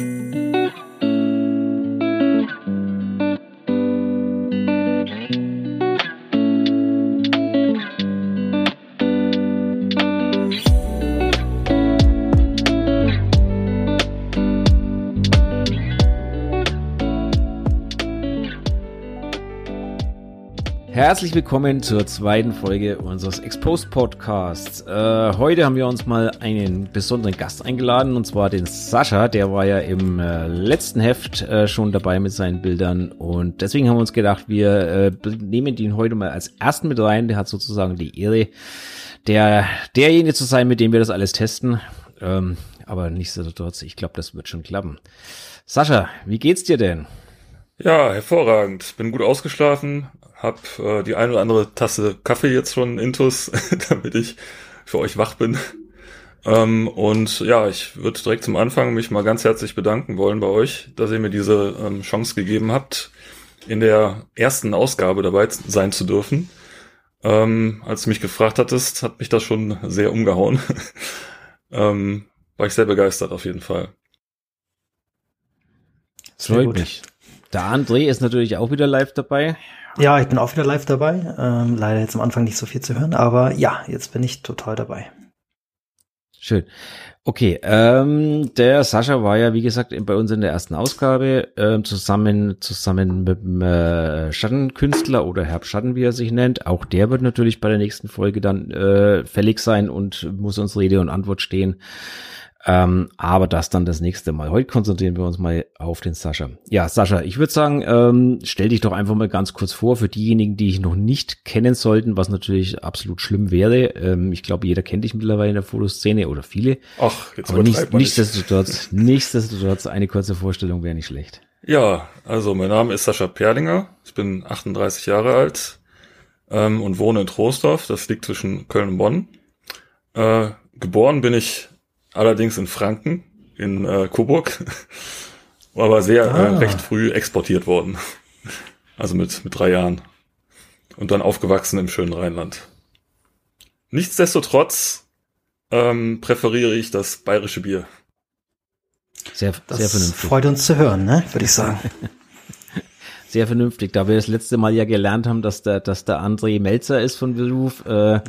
Música Herzlich willkommen zur zweiten Folge unseres Exposed Podcasts. Äh, heute haben wir uns mal einen besonderen Gast eingeladen und zwar den Sascha. Der war ja im äh, letzten Heft äh, schon dabei mit seinen Bildern und deswegen haben wir uns gedacht, wir äh, nehmen ihn heute mal als ersten mit rein. Der hat sozusagen die Ehre, der derjenige zu sein, mit dem wir das alles testen. Ähm, aber nichtsdestotrotz, ich glaube, das wird schon klappen. Sascha, wie geht's dir denn? Ja, hervorragend. Bin gut ausgeschlafen, hab äh, die ein oder andere Tasse Kaffee jetzt schon intus, damit ich für euch wach bin. Ähm, und ja, ich würde direkt zum Anfang mich mal ganz herzlich bedanken wollen bei euch, dass ihr mir diese ähm, Chance gegeben habt, in der ersten Ausgabe dabei sein zu dürfen. Ähm, als du mich gefragt hattest, hat mich das schon sehr umgehauen. ähm, war ich sehr begeistert auf jeden Fall. Freut mich. Der André ist natürlich auch wieder live dabei. Ja, ich bin auch wieder live dabei. Ähm, leider jetzt am Anfang nicht so viel zu hören, aber ja, jetzt bin ich total dabei. Schön. Okay, ähm, der Sascha war ja, wie gesagt, bei uns in der ersten Ausgabe ähm, zusammen zusammen mit dem äh, Schattenkünstler oder Herb Schatten, wie er sich nennt. Auch der wird natürlich bei der nächsten Folge dann äh, fällig sein und muss uns Rede und Antwort stehen. Ähm, aber das dann das nächste Mal. Heute konzentrieren wir uns mal auf den Sascha. Ja, Sascha, ich würde sagen, ähm, stell dich doch einfach mal ganz kurz vor für diejenigen, die ich noch nicht kennen sollten, was natürlich absolut schlimm wäre. Ähm, ich glaube, jeder kennt dich mittlerweile in der Fotoszene oder viele. Ach, jetzt aber nicht, nichtsdestotrotz, nichtsdestotrotz, eine kurze Vorstellung wäre nicht schlecht. Ja, also mein Name ist Sascha Perlinger. Ich bin 38 Jahre alt ähm, und wohne in Troisdorf. Das liegt zwischen Köln und Bonn. Äh, geboren bin ich allerdings in Franken, in äh, Coburg, aber sehr äh, ah. äh, recht früh exportiert worden. Also mit, mit drei Jahren. Und dann aufgewachsen im schönen Rheinland. Nichtsdestotrotz ähm, präferiere ich das bayerische Bier. Sehr, das sehr vernünftig. Freut uns zu hören, ne? würde ich sagen. sehr vernünftig. Da wir das letzte Mal ja gelernt haben, dass der, dass der André Melzer ist von Beruf, äh,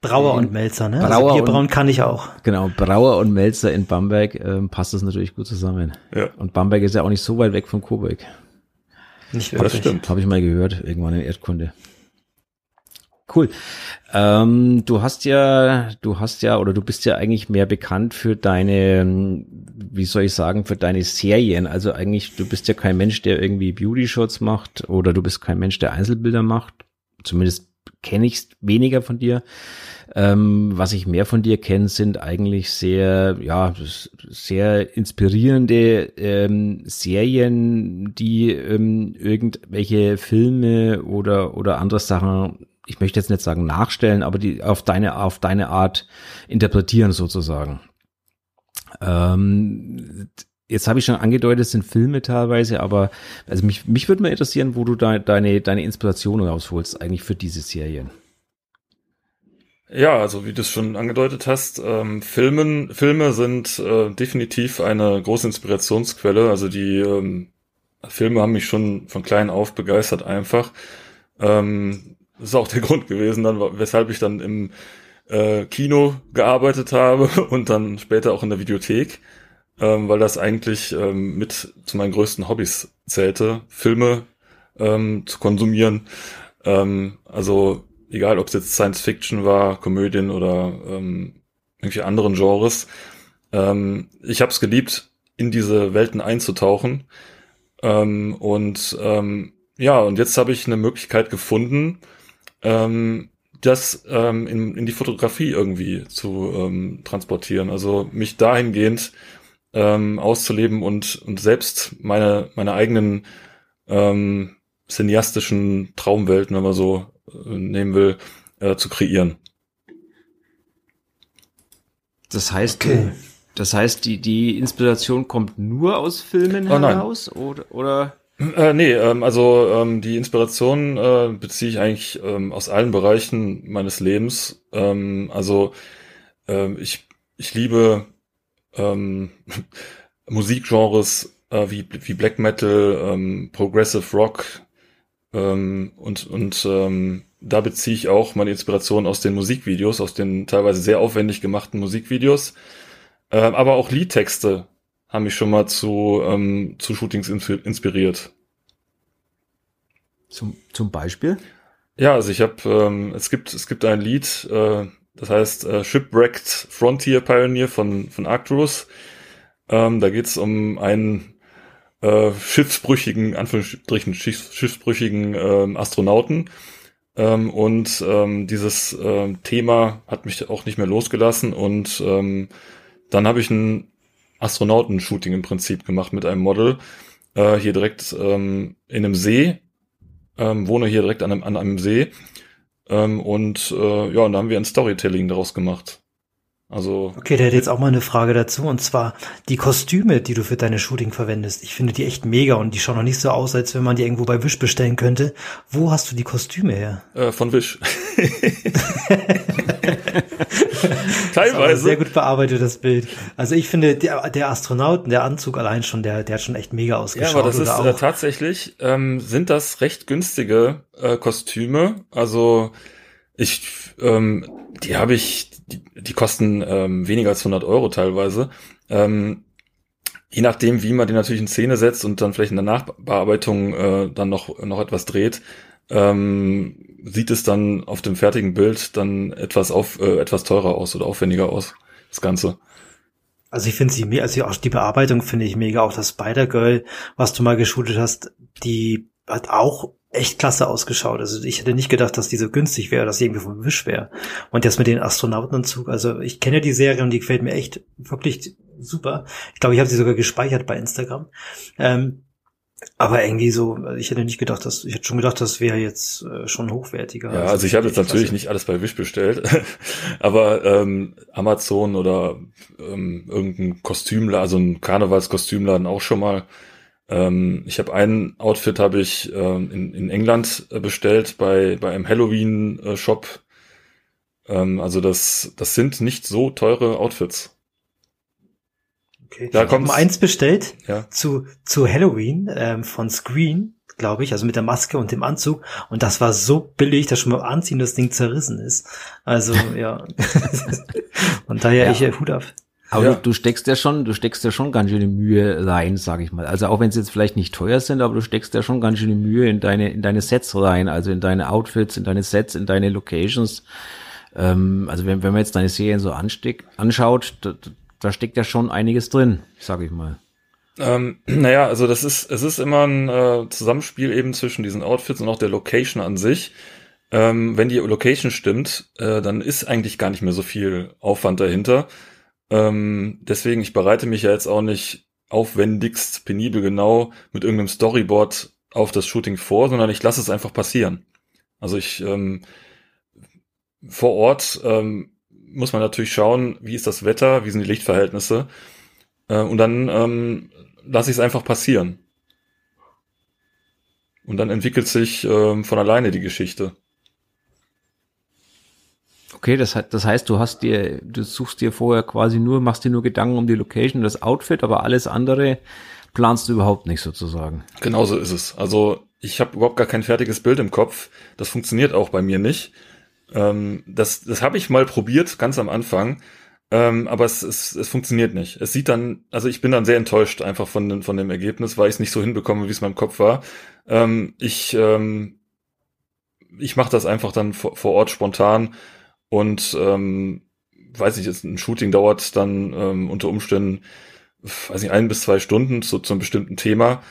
Brauer und Melzer, ne? Also Brauer also Bierbrauen und, kann ich auch. Genau, Brauer und Melzer in Bamberg ähm, passt das natürlich gut zusammen. Ja. Und Bamberg ist ja auch nicht so weit weg von Coburg. Nicht wirklich. Das stimmt. Habe ich mal gehört, irgendwann in Erdkunde. Cool. Ähm, du hast ja, du hast ja, oder du bist ja eigentlich mehr bekannt für deine, wie soll ich sagen, für deine Serien. Also eigentlich, du bist ja kein Mensch, der irgendwie Beauty-Shots macht, oder du bist kein Mensch, der Einzelbilder macht. Zumindest kenne ich weniger von dir. Ähm, was ich mehr von dir kenne, sind eigentlich sehr, ja, sehr inspirierende ähm, Serien, die ähm, irgendwelche Filme oder oder andere Sachen, ich möchte jetzt nicht sagen nachstellen, aber die auf deine auf deine Art interpretieren sozusagen. Ähm, Jetzt habe ich schon angedeutet, es sind Filme teilweise, aber also mich, mich würde mal interessieren, wo du da, deine, deine Inspiration rausholst, eigentlich für diese Serien. Ja, also wie du es schon angedeutet hast, ähm, Filmen, Filme sind äh, definitiv eine große Inspirationsquelle. Also die ähm, Filme haben mich schon von klein auf begeistert einfach. Ähm, das ist auch der Grund gewesen, dann, weshalb ich dann im äh, Kino gearbeitet habe und dann später auch in der Videothek ähm, weil das eigentlich ähm, mit zu meinen größten Hobbys zählte, Filme ähm, zu konsumieren. Ähm, also egal, ob es jetzt Science Fiction war, Komödien oder ähm, irgendwie anderen Genres. Ähm, ich habe es geliebt, in diese Welten einzutauchen. Ähm, und ähm, ja, und jetzt habe ich eine Möglichkeit gefunden, ähm, das ähm, in, in die Fotografie irgendwie zu ähm, transportieren. Also mich dahingehend ähm, auszuleben und, und selbst meine, meine eigenen ähm, cineastischen Traumwelten, wenn man so äh, nehmen will, äh, zu kreieren. Das heißt, okay. das heißt, die, die Inspiration kommt nur aus Filmen oh, heraus oder, oder? Äh, nee, ähm, also ähm, die Inspiration äh, beziehe ich eigentlich ähm, aus allen Bereichen meines Lebens. Ähm, also ähm, ich, ich liebe ähm, Musikgenres äh, wie, wie Black Metal, ähm, Progressive Rock ähm, und, und ähm, da beziehe ich auch meine Inspiration aus den Musikvideos, aus den teilweise sehr aufwendig gemachten Musikvideos. Ähm, aber auch Liedtexte haben mich schon mal zu, ähm, zu Shootings inspiriert. Zum, zum Beispiel? Ja, also ich habe, ähm, es gibt, es gibt ein Lied, äh, das heißt äh, Shipwrecked Frontier Pioneer von, von Arcturus. Ähm, da geht es um einen äh, schiffsbrüchigen, Anführungsstrichen schiffsbrüchigen äh, Astronauten. Ähm, und ähm, dieses äh, Thema hat mich auch nicht mehr losgelassen. Und ähm, dann habe ich ein Astronauten-Shooting im Prinzip gemacht mit einem Model. Äh, hier direkt ähm, in einem See. Ähm, wohne hier direkt an einem, an einem See. Ähm, und äh, ja, und da haben wir ein Storytelling daraus gemacht. Also. Okay, der hat jetzt auch mal eine Frage dazu, und zwar die Kostüme, die du für deine Shooting verwendest. Ich finde die echt mega und die schauen noch nicht so aus, als wenn man die irgendwo bei Wish bestellen könnte. Wo hast du die Kostüme her? Äh, von Wish. Teilweise. Sehr gut bearbeitetes Bild. Also ich finde, der, der Astronauten, der Anzug allein schon, der, der hat schon echt mega ausgeschaut. Ja, aber das ist äh, tatsächlich, ähm, sind das recht günstige äh, Kostüme. Also ich, ähm, die habe ich, die, die kosten ähm, weniger als 100 Euro teilweise. Ähm, je nachdem, wie man die natürlich in Szene setzt und dann vielleicht in der Nachbearbeitung äh, dann noch, noch etwas dreht, ähm, sieht es dann auf dem fertigen Bild dann etwas auf äh, etwas teurer aus oder aufwendiger aus, das Ganze. Also ich finde sie mehr, also auch die Bearbeitung finde ich mega, auch das Spider-Girl, was du mal geshootet hast, die hat auch echt klasse ausgeschaut. Also ich hätte nicht gedacht, dass die so günstig wäre, dass sie irgendwie vom Wisch wäre. Und jetzt mit den Astronautenanzug, also ich kenne die Serie und die gefällt mir echt wirklich super. Ich glaube, ich habe sie sogar gespeichert bei Instagram. Ähm, aber irgendwie so, ich hätte nicht gedacht, dass ich hätte schon gedacht, das wäre jetzt äh, schon hochwertiger. Ja, also, also ich habe jetzt natürlich nicht alles bei Wish bestellt, aber ähm, Amazon oder ähm, irgendein Kostümladen, also ein Karnevalskostümladen auch schon mal. Ähm, ich habe ein Outfit habe ich ähm, in, in England äh, bestellt bei bei einem Halloween äh, Shop. Ähm, also das das sind nicht so teure Outfits. Okay. Da kommt eins bestellt ja. zu zu Halloween ähm, von Screen, glaube ich, also mit der Maske und dem Anzug und das war so billig, dass schon beim Anziehen das Ding zerrissen ist. Also ja. und daher ja. ich äh, Hut ab. Aber ja. du, du, steckst ja schon, du steckst ja schon ganz schöne Mühe rein, sag ich mal. Also auch wenn sie jetzt vielleicht nicht teuer sind, aber du steckst ja schon ganz schöne Mühe in deine, in deine Sets rein, also in deine Outfits, in deine Sets, in deine Locations. Ähm, also wenn, wenn man jetzt deine Serien so ansteck, anschaut, da, da steckt ja schon einiges drin, sag ich mal. Ähm, naja, also das ist, es ist immer ein äh, Zusammenspiel eben zwischen diesen Outfits und auch der Location an sich. Ähm, wenn die Location stimmt, äh, dann ist eigentlich gar nicht mehr so viel Aufwand dahinter. Ähm, deswegen, ich bereite mich ja jetzt auch nicht aufwendigst, penibel genau mit irgendeinem Storyboard auf das Shooting vor, sondern ich lasse es einfach passieren. Also ich ähm, vor Ort ähm, muss man natürlich schauen, wie ist das Wetter, wie sind die Lichtverhältnisse äh, und dann ähm, lasse ich es einfach passieren. Und dann entwickelt sich ähm, von alleine die Geschichte. Okay, das, das heißt, du hast dir, du suchst dir vorher quasi nur, machst dir nur Gedanken um die Location, das Outfit, aber alles andere planst du überhaupt nicht sozusagen. Genauso ist es. Also ich habe überhaupt gar kein fertiges Bild im Kopf. Das funktioniert auch bei mir nicht. Ähm, das das habe ich mal probiert, ganz am Anfang. Ähm, aber es, es, es funktioniert nicht. Es sieht dann, also ich bin dann sehr enttäuscht einfach von, von dem Ergebnis, weil ich es nicht so hinbekomme, wie es in meinem Kopf war. Ähm, ich ähm, ich mache das einfach dann vor, vor Ort spontan und ähm, weiß nicht, ein Shooting dauert dann ähm, unter Umständen, weiß nicht, ein bis zwei Stunden zu, zu einem bestimmten Thema.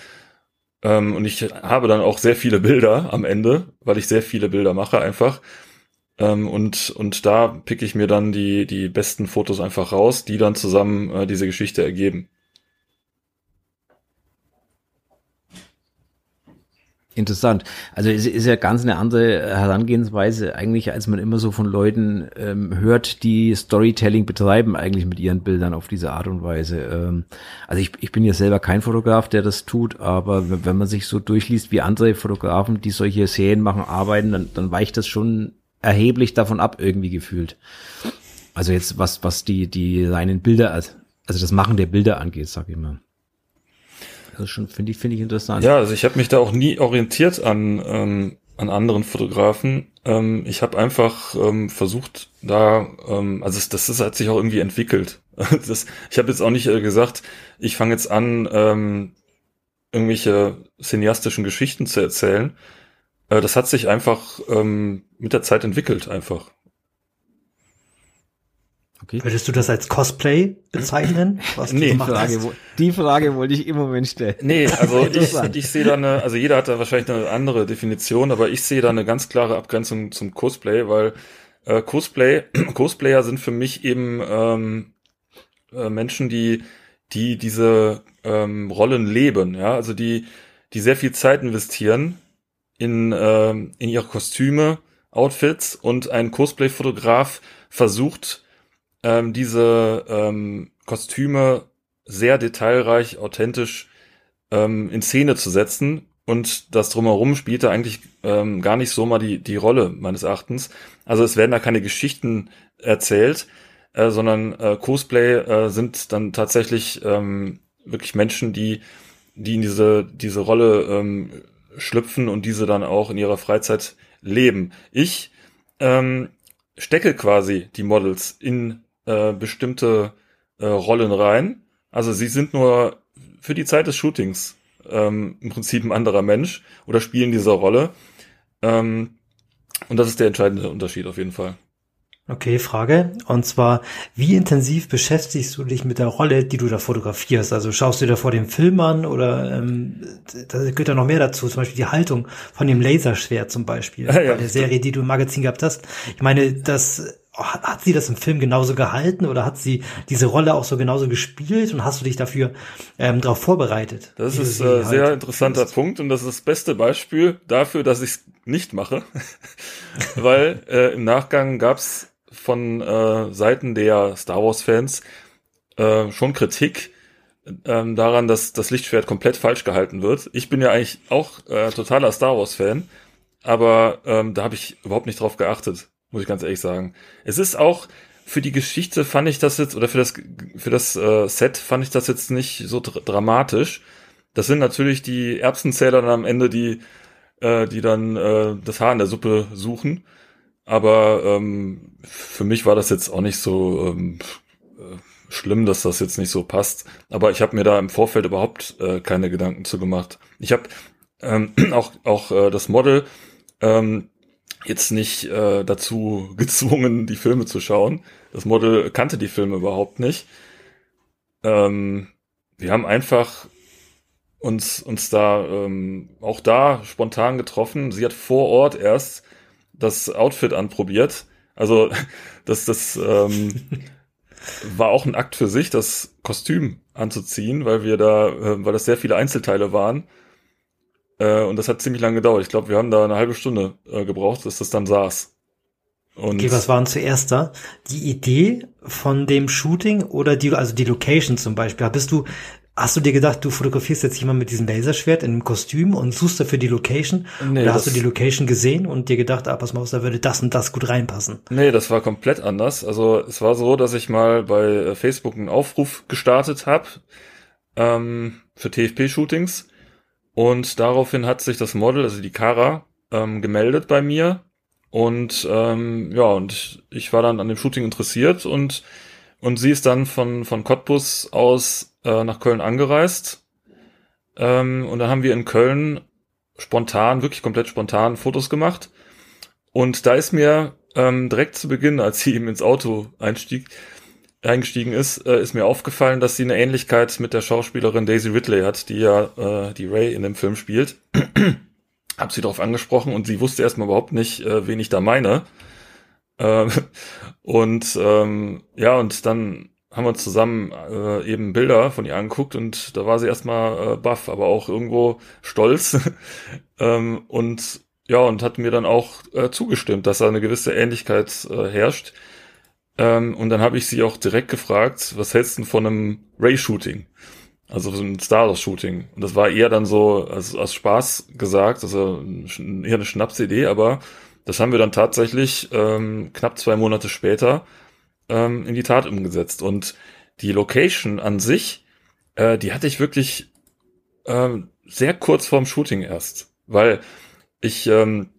Ähm, und ich habe dann auch sehr viele Bilder am Ende, weil ich sehr viele Bilder mache einfach. Ähm, und, und da picke ich mir dann die, die besten Fotos einfach raus, die dann zusammen äh, diese Geschichte ergeben. Interessant. Also es ist ja ganz eine andere Herangehensweise eigentlich, als man immer so von Leuten ähm, hört, die Storytelling betreiben eigentlich mit ihren Bildern auf diese Art und Weise. Ähm, also ich, ich bin ja selber kein Fotograf, der das tut, aber wenn man sich so durchliest, wie andere Fotografen, die solche Serien machen, arbeiten, dann, dann weicht das schon erheblich davon ab, irgendwie gefühlt. Also jetzt was, was die, die reinen Bilder, also das Machen der Bilder angeht, sag ich mal. Das schon finde ich finde ich interessant. Ja, also ich habe mich da auch nie orientiert an ähm, an anderen Fotografen. Ähm, ich habe einfach ähm, versucht, da, ähm, also das, das hat sich auch irgendwie entwickelt. Das, ich habe jetzt auch nicht äh, gesagt, ich fange jetzt an, ähm, irgendwelche cineastischen Geschichten zu erzählen. Äh, das hat sich einfach ähm, mit der Zeit entwickelt, einfach. Okay. Würdest du das als Cosplay bezeichnen? Was nee, die Frage, die Frage wollte ich im Moment stellen. Nee, also ich, ich sehe da eine, also jeder hat da wahrscheinlich eine andere Definition, aber ich sehe da eine ganz klare Abgrenzung zum Cosplay, weil äh, Cosplay, Cosplayer sind für mich eben ähm, äh, Menschen, die, die diese ähm, Rollen leben, ja, also die, die sehr viel Zeit investieren in, ähm, in ihre Kostüme, Outfits und ein Cosplay-Fotograf versucht, ähm, diese ähm, Kostüme sehr detailreich, authentisch ähm, in Szene zu setzen. Und das drumherum spielte eigentlich ähm, gar nicht so mal die, die Rolle meines Erachtens. Also es werden da keine Geschichten erzählt, äh, sondern äh, Cosplay äh, sind dann tatsächlich ähm, wirklich Menschen, die, die in diese, diese Rolle ähm, schlüpfen und diese dann auch in ihrer Freizeit leben. Ich ähm, stecke quasi die Models in äh, bestimmte äh, Rollen rein. Also sie sind nur für die Zeit des Shootings ähm, im Prinzip ein anderer Mensch oder spielen diese Rolle. Ähm, und das ist der entscheidende Unterschied auf jeden Fall. Okay, Frage. Und zwar, wie intensiv beschäftigst du dich mit der Rolle, die du da fotografierst? Also schaust du dir vor dem Film an oder ähm, da gehört ja noch mehr dazu, zum Beispiel die Haltung von dem Laserschwert zum Beispiel, ja, bei der Serie, die du im Magazin gehabt hast. Ich meine, das hat sie das im Film genauso gehalten oder hat sie diese Rolle auch so genauso gespielt und hast du dich dafür ähm, darauf vorbereitet? Das ist ein äh, sehr halt interessanter findest. Punkt und das ist das beste Beispiel dafür, dass ich es nicht mache, weil äh, im Nachgang gab es von äh, Seiten der Star Wars Fans äh, schon Kritik ähm, daran, dass das Lichtschwert komplett falsch gehalten wird. Ich bin ja eigentlich auch äh, totaler Star Wars Fan, aber ähm, da habe ich überhaupt nicht drauf geachtet muss ich ganz ehrlich sagen. Es ist auch für die Geschichte fand ich das jetzt oder für das für das äh, Set fand ich das jetzt nicht so dr dramatisch. Das sind natürlich die Erbsenzähler dann am Ende, die äh, die dann äh, das Haar in der Suppe suchen. Aber ähm, für mich war das jetzt auch nicht so ähm, äh, schlimm, dass das jetzt nicht so passt. Aber ich habe mir da im Vorfeld überhaupt äh, keine Gedanken zu gemacht. Ich habe ähm, auch auch äh, das Model ähm, jetzt nicht äh, dazu gezwungen, die Filme zu schauen. Das Model kannte die Filme überhaupt nicht. Ähm, wir haben einfach uns, uns da ähm, auch da spontan getroffen. Sie hat vor Ort erst das Outfit anprobiert. Also das, das ähm, war auch ein Akt für sich, das Kostüm anzuziehen, weil wir da, äh, weil das sehr viele Einzelteile waren äh, und das hat ziemlich lange gedauert. Ich glaube, wir haben da eine halbe Stunde äh, gebraucht, bis das dann saß. Und okay, was war denn zuerst da? Die Idee von dem Shooting oder die, also die Location zum Beispiel? Bist du, hast du dir gedacht, du fotografierst jetzt jemand mit diesem Laserschwert in einem Kostüm und suchst dafür die Location? Nee, oder hast du die Location gesehen und dir gedacht, ah, pass mal auf, da würde das und das gut reinpassen? Nee, das war komplett anders. Also es war so, dass ich mal bei äh, Facebook einen Aufruf gestartet habe ähm, für TFP-Shootings und daraufhin hat sich das Model, also die Kara, ähm, gemeldet bei mir. Und ähm, ja, und ich war dann an dem Shooting interessiert und, und sie ist dann von, von Cottbus aus äh, nach Köln angereist. Ähm, und dann haben wir in Köln spontan, wirklich komplett spontan Fotos gemacht. Und da ist mir ähm, direkt zu Beginn, als sie eben ins Auto einstieg, eingestiegen ist, äh, ist mir aufgefallen, dass sie eine Ähnlichkeit mit der Schauspielerin Daisy Ridley hat, die ja äh, die Ray in dem Film spielt. Hab sie darauf angesprochen und sie wusste erstmal überhaupt nicht, äh, wen ich da meine. Ähm, und ähm, ja, und dann haben wir uns zusammen äh, eben Bilder von ihr angeguckt und da war sie erstmal äh, baff, aber auch irgendwo stolz. ähm, und ja, und hat mir dann auch äh, zugestimmt, dass da eine gewisse Ähnlichkeit äh, herrscht. Ähm, und dann habe ich sie auch direkt gefragt, was hältst du von einem Ray-Shooting? Also so ein Star Wars-Shooting. Und das war eher dann so als, als Spaß gesagt, also eher eine Schnapsidee, aber das haben wir dann tatsächlich ähm, knapp zwei Monate später ähm, in die Tat umgesetzt. Und die Location an sich, äh, die hatte ich wirklich ähm, sehr kurz vorm Shooting erst, weil ich ähm,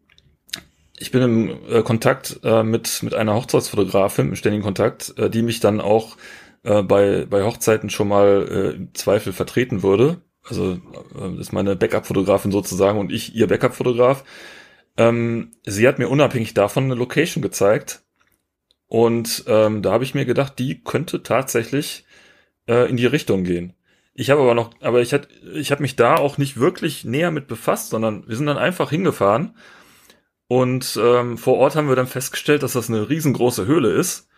ich bin im äh, Kontakt äh, mit mit einer Hochzeitsfotografin, im ständigen Kontakt, äh, die mich dann auch äh, bei bei Hochzeiten schon mal äh, im Zweifel vertreten würde. Also äh, ist meine Backup-Fotografin sozusagen und ich ihr Backup-Fotograf. Ähm, sie hat mir unabhängig davon eine Location gezeigt und ähm, da habe ich mir gedacht, die könnte tatsächlich äh, in die Richtung gehen. Ich habe aber noch, aber ich hatte, ich habe mich da auch nicht wirklich näher mit befasst, sondern wir sind dann einfach hingefahren und ähm, vor Ort haben wir dann festgestellt, dass das eine riesengroße Höhle ist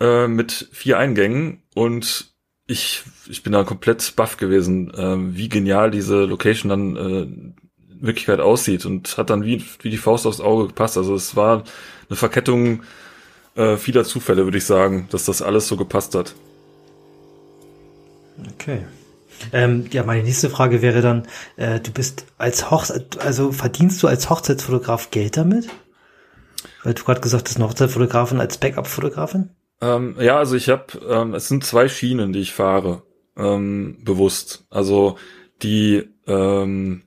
äh, mit vier Eingängen und ich ich bin da komplett baff gewesen, äh, wie genial diese Location dann äh, in Wirklichkeit aussieht und hat dann wie wie die Faust aufs Auge gepasst. Also es war eine Verkettung äh, vieler Zufälle, würde ich sagen, dass das alles so gepasst hat. Okay. Ähm, ja, meine nächste Frage wäre dann, äh, du bist als Hochzeit, also verdienst du als Hochzeitsfotograf Geld damit? Weil du gerade gesagt hast, eine Hochzeitsfotografin als Backup-Fotografin? Ähm, ja, also ich habe, ähm, es sind zwei Schienen, die ich fahre, ähm, bewusst. Also die, ähm,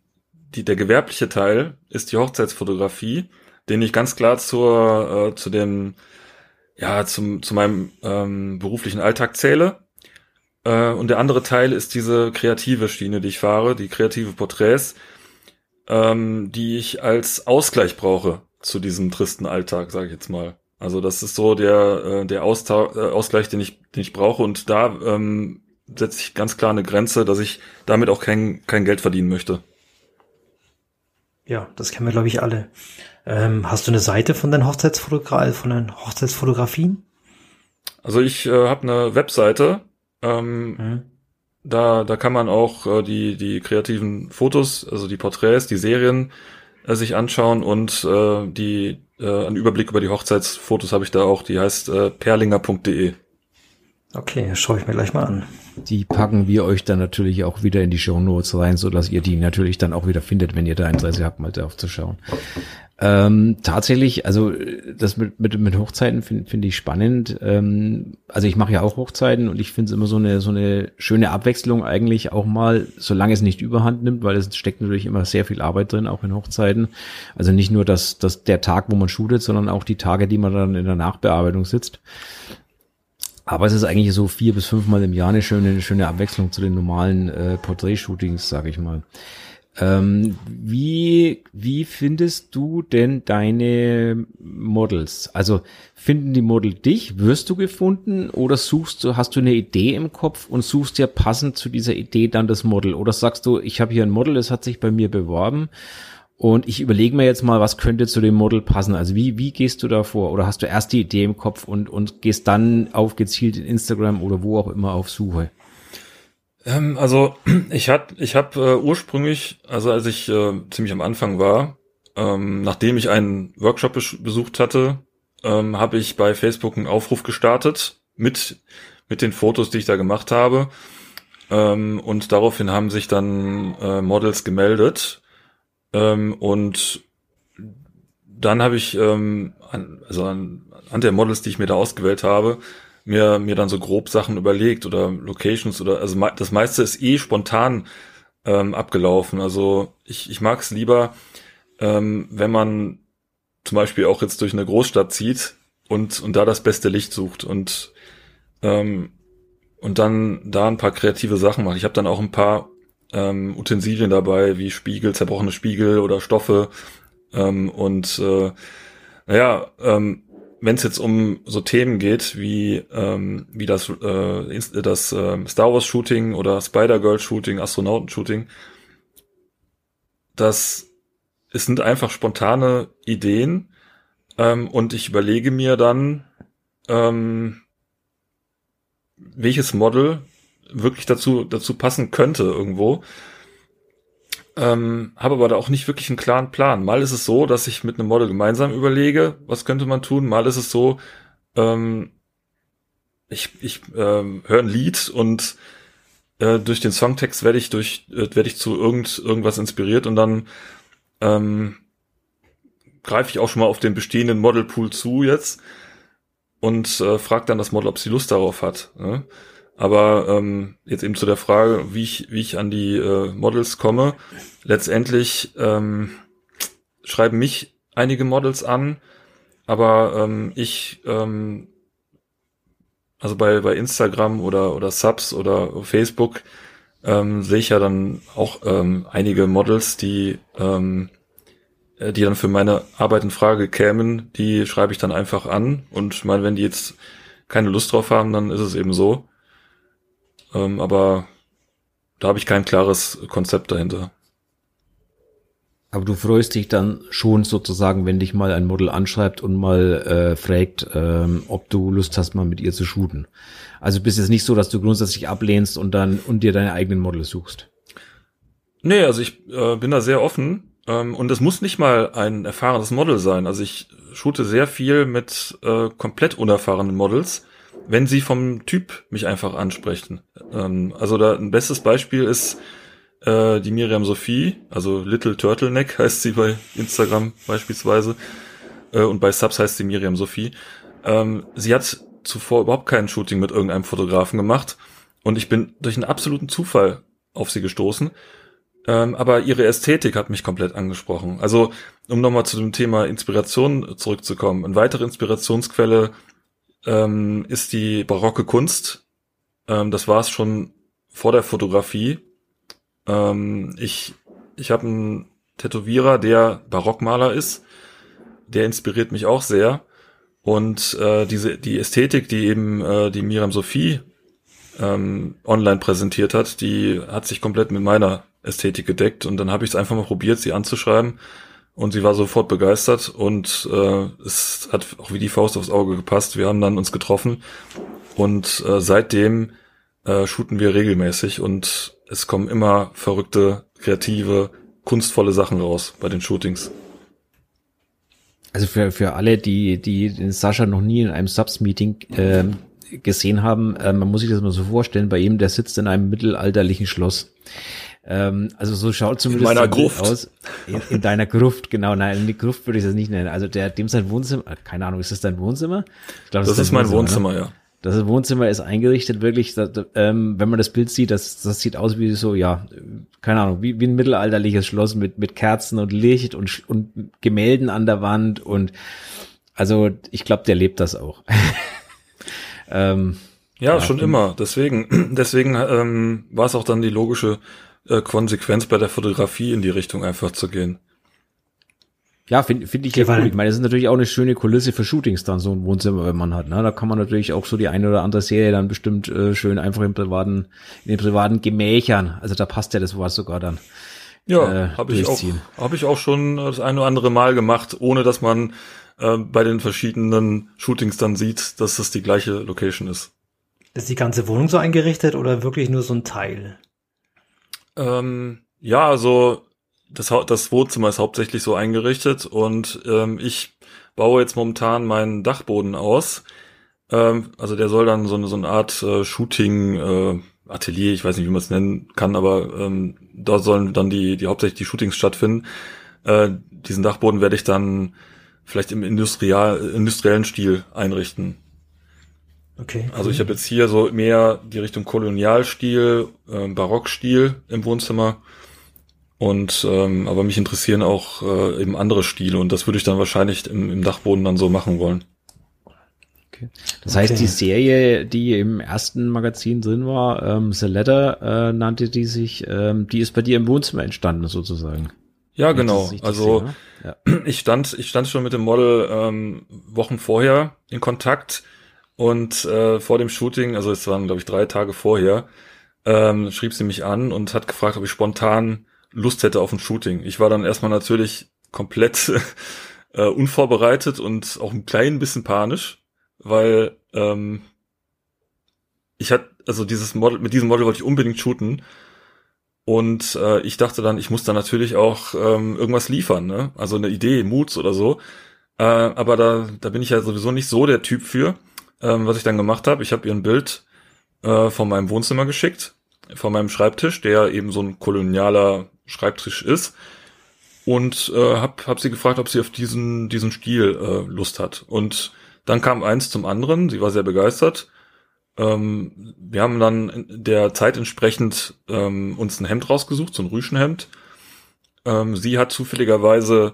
die, der gewerbliche Teil ist die Hochzeitsfotografie, den ich ganz klar zur, äh, zu dem, ja, zum, zu meinem ähm, beruflichen Alltag zähle äh, und der andere Teil ist diese kreative Schiene, die ich fahre, die kreative Porträts, ähm, die ich als Ausgleich brauche zu diesem tristen Alltag, sage ich jetzt mal. Also das ist so der äh, der Austau äh, Ausgleich, den ich den ich brauche und da ähm, setze ich ganz klar eine Grenze, dass ich damit auch kein kein Geld verdienen möchte. Ja, das kennen wir glaube ich alle. Ähm, hast du eine Seite von deinen Hochzeitsfotografien, von deinen Hochzeitsfotografien? Also ich äh, habe eine Webseite, ähm, mhm. Da, da kann man auch äh, die, die kreativen Fotos, also die Porträts, die Serien äh, sich anschauen und äh, die äh, einen Überblick über die Hochzeitsfotos habe ich da auch, die heißt äh, perlinger.de. Okay, schaue ich mir gleich mal an. Die packen wir euch dann natürlich auch wieder in die Show Notes rein, so dass ihr die natürlich dann auch wieder findet, wenn ihr da Interesse habt, mal drauf zu schauen. Ähm, tatsächlich, also das mit, mit, mit Hochzeiten finde find ich spannend. Ähm, also ich mache ja auch Hochzeiten und ich finde es immer so eine, so eine schöne Abwechslung eigentlich auch mal, solange es nicht überhand nimmt, weil es steckt natürlich immer sehr viel Arbeit drin, auch in Hochzeiten. Also nicht nur das, das der Tag, wo man shootet, sondern auch die Tage, die man dann in der Nachbearbeitung sitzt. Aber es ist eigentlich so vier bis fünfmal im Jahr eine schöne, eine schöne Abwechslung zu den normalen äh, Porträtshootings, sage ich mal. Ähm, wie, wie findest du denn deine Models? Also finden die Model dich? Wirst du gefunden? Oder suchst du, hast du eine Idee im Kopf und suchst dir passend zu dieser Idee dann das Model? Oder sagst du, ich habe hier ein Model, es hat sich bei mir beworben und ich überlege mir jetzt mal, was könnte zu dem Model passen? Also wie, wie gehst du da vor? Oder hast du erst die Idee im Kopf und, und gehst dann auf gezielt in Instagram oder wo auch immer auf Suche? Ähm, also ich hat, ich habe äh, ursprünglich, also als ich äh, ziemlich am Anfang war, ähm, nachdem ich einen Workshop besucht hatte, ähm, habe ich bei Facebook einen Aufruf gestartet mit mit den Fotos, die ich da gemacht habe. Ähm, und daraufhin haben sich dann äh, Models gemeldet. Ähm, und dann habe ich, ähm, an, also an, an der Models, die ich mir da ausgewählt habe, mir, mir dann so grob Sachen überlegt oder Locations oder, also das meiste ist eh spontan ähm, abgelaufen. Also ich, ich mag es lieber, ähm, wenn man zum Beispiel auch jetzt durch eine Großstadt zieht und, und da das beste Licht sucht und, ähm, und dann da ein paar kreative Sachen macht. Ich habe dann auch ein paar ähm, Utensilien dabei, wie Spiegel, zerbrochene Spiegel oder Stoffe. Ähm, und äh, naja, ähm, wenn es jetzt um so Themen geht wie ähm, wie das äh, das äh, Star Wars Shooting oder Spider Girl Shooting, Astronauten Shooting, das es sind einfach spontane Ideen ähm, und ich überlege mir dann ähm, welches Model wirklich dazu dazu passen könnte irgendwo ähm, habe aber da auch nicht wirklich einen klaren Plan. Mal ist es so, dass ich mit einem Model gemeinsam überlege, was könnte man tun. Mal ist es so, ähm, ich, ich ähm, höre ein Lied und äh, durch den Songtext werde ich durch äh, werde ich zu irgend irgendwas inspiriert und dann ähm, greife ich auch schon mal auf den bestehenden Modelpool zu jetzt und äh, frage dann das Model, ob sie Lust darauf hat. Ne? Aber ähm, jetzt eben zu der Frage, wie ich, wie ich an die äh, Models komme. Letztendlich ähm, schreiben mich einige Models an, aber ähm, ich, ähm, also bei, bei Instagram oder, oder Subs oder Facebook, ähm, sehe ich ja dann auch ähm, einige Models, die, ähm, äh, die dann für meine Arbeit in Frage kämen, die schreibe ich dann einfach an und meine, wenn die jetzt keine Lust drauf haben, dann ist es eben so. Ähm, aber da habe ich kein klares Konzept dahinter. Aber du freust dich dann schon sozusagen, wenn dich mal ein Model anschreibt und mal äh, fragt, ähm, ob du Lust hast, mal mit ihr zu shooten. Also bist es nicht so, dass du grundsätzlich ablehnst und dann und dir deine eigenen Models suchst. Nee, also ich äh, bin da sehr offen ähm, und es muss nicht mal ein erfahrenes Model sein. Also ich shoote sehr viel mit äh, komplett unerfahrenen Models, wenn sie vom Typ mich einfach ansprechen. Ähm, also da ein bestes Beispiel ist äh, die Miriam Sophie, also Little Turtleneck heißt sie bei Instagram beispielsweise. Äh, und bei Subs heißt sie Miriam Sophie. Ähm, sie hat zuvor überhaupt kein Shooting mit irgendeinem Fotografen gemacht. Und ich bin durch einen absoluten Zufall auf sie gestoßen. Ähm, aber ihre Ästhetik hat mich komplett angesprochen. Also, um nochmal zu dem Thema Inspiration zurückzukommen. Eine weitere Inspirationsquelle ähm, ist die barocke Kunst. Ähm, das war es schon vor der Fotografie. Ähm, ich ich habe einen Tätowierer, der Barockmaler ist. Der inspiriert mich auch sehr. Und äh, diese die Ästhetik, die eben äh, die Miriam Sophie ähm, online präsentiert hat, die hat sich komplett mit meiner Ästhetik gedeckt. Und dann habe ich es einfach mal probiert, sie anzuschreiben. Und sie war sofort begeistert und äh, es hat auch wie die Faust aufs Auge gepasst. Wir haben dann uns getroffen und äh, seitdem äh, shooten wir regelmäßig und es kommen immer verrückte, kreative, kunstvolle Sachen raus bei den Shootings. Also für, für alle, die, die den Sascha noch nie in einem Subs-Meeting äh, gesehen haben, äh, man muss sich das mal so vorstellen, bei ihm, der sitzt in einem mittelalterlichen Schloss. Ähm, also so schaut zumindest in meiner Gruft. aus. In, in, deiner Gruft, genau. Nein, in die Gruft würde ich das nicht nennen. Also der, dem sein Wohnzimmer, keine Ahnung, ist das dein Wohnzimmer? Ich glaub, das, das ist, ist mein Wohnzimmer, Wohnzimmer ja. Das Wohnzimmer ist eingerichtet, wirklich, das, ähm, wenn man das Bild sieht, das, das sieht aus wie so, ja, keine Ahnung, wie, wie ein mittelalterliches Schloss mit, mit Kerzen und Licht und, und Gemälden an der Wand und also ich glaube, der lebt das auch. ähm, ja, ja, schon immer. Deswegen, deswegen ähm, war es auch dann die logische äh, Konsequenz bei der Fotografie in die Richtung einfach zu gehen. Ja, finde find ich ja cool. Ich meine, das ist natürlich auch eine schöne Kulisse für Shootings dann, so ein Wohnzimmer, wenn man hat. Ne? Da kann man natürlich auch so die eine oder andere Serie dann bestimmt äh, schön einfach im privaten, in den privaten Gemächern. Also da passt ja das Wort sogar dann. Ja, äh, habe ich auch, habe ich auch schon das eine oder andere Mal gemacht, ohne dass man äh, bei den verschiedenen Shootings dann sieht, dass das die gleiche Location ist. Ist die ganze Wohnung so eingerichtet oder wirklich nur so ein Teil? Ähm, ja, also das, das Wohnzimmer ist hauptsächlich so eingerichtet und ähm, ich baue jetzt momentan meinen Dachboden aus. Ähm, also der soll dann so eine, so eine Art äh, Shooting äh, Atelier, ich weiß nicht, wie man es nennen kann, aber ähm, dort sollen dann die, die hauptsächlich die Shootings stattfinden. Äh, diesen Dachboden werde ich dann vielleicht im industriellen Stil einrichten. Okay. Also ich habe jetzt hier so mehr die Richtung Kolonialstil, äh, Barockstil im Wohnzimmer. Und ähm, aber mich interessieren auch äh, eben andere Stile und das würde ich dann wahrscheinlich im, im Dachboden dann so machen wollen. Okay. Das heißt, okay. die Serie, die im ersten Magazin drin war, ähm, The Letter äh, nannte die sich, ähm, die ist bei dir im Wohnzimmer entstanden sozusagen. Ja, genau. Also sehe, ja. ich stand, ich stand schon mit dem Model ähm, Wochen vorher in Kontakt und äh, vor dem Shooting, also es waren glaube ich drei Tage vorher, ähm, schrieb sie mich an und hat gefragt, ob ich spontan Lust hätte auf ein Shooting. Ich war dann erstmal natürlich komplett äh, unvorbereitet und auch ein klein bisschen panisch, weil ähm, ich hatte, also dieses Model, mit diesem Model wollte ich unbedingt shooten. Und äh, ich dachte dann, ich muss da natürlich auch ähm, irgendwas liefern, ne? Also eine Idee, Moods oder so. Äh, aber da, da bin ich ja sowieso nicht so der Typ für. Ähm, was ich dann gemacht habe, ich habe ihr ein Bild äh, von meinem Wohnzimmer geschickt, von meinem Schreibtisch, der eben so ein kolonialer Schreibtisch ist und äh, hab, hab sie gefragt, ob sie auf diesen, diesen Stil äh, Lust hat. Und dann kam eins zum anderen, sie war sehr begeistert. Ähm, wir haben dann der Zeit entsprechend ähm, uns ein Hemd rausgesucht, so ein Rüschenhemd. Ähm, sie hat zufälligerweise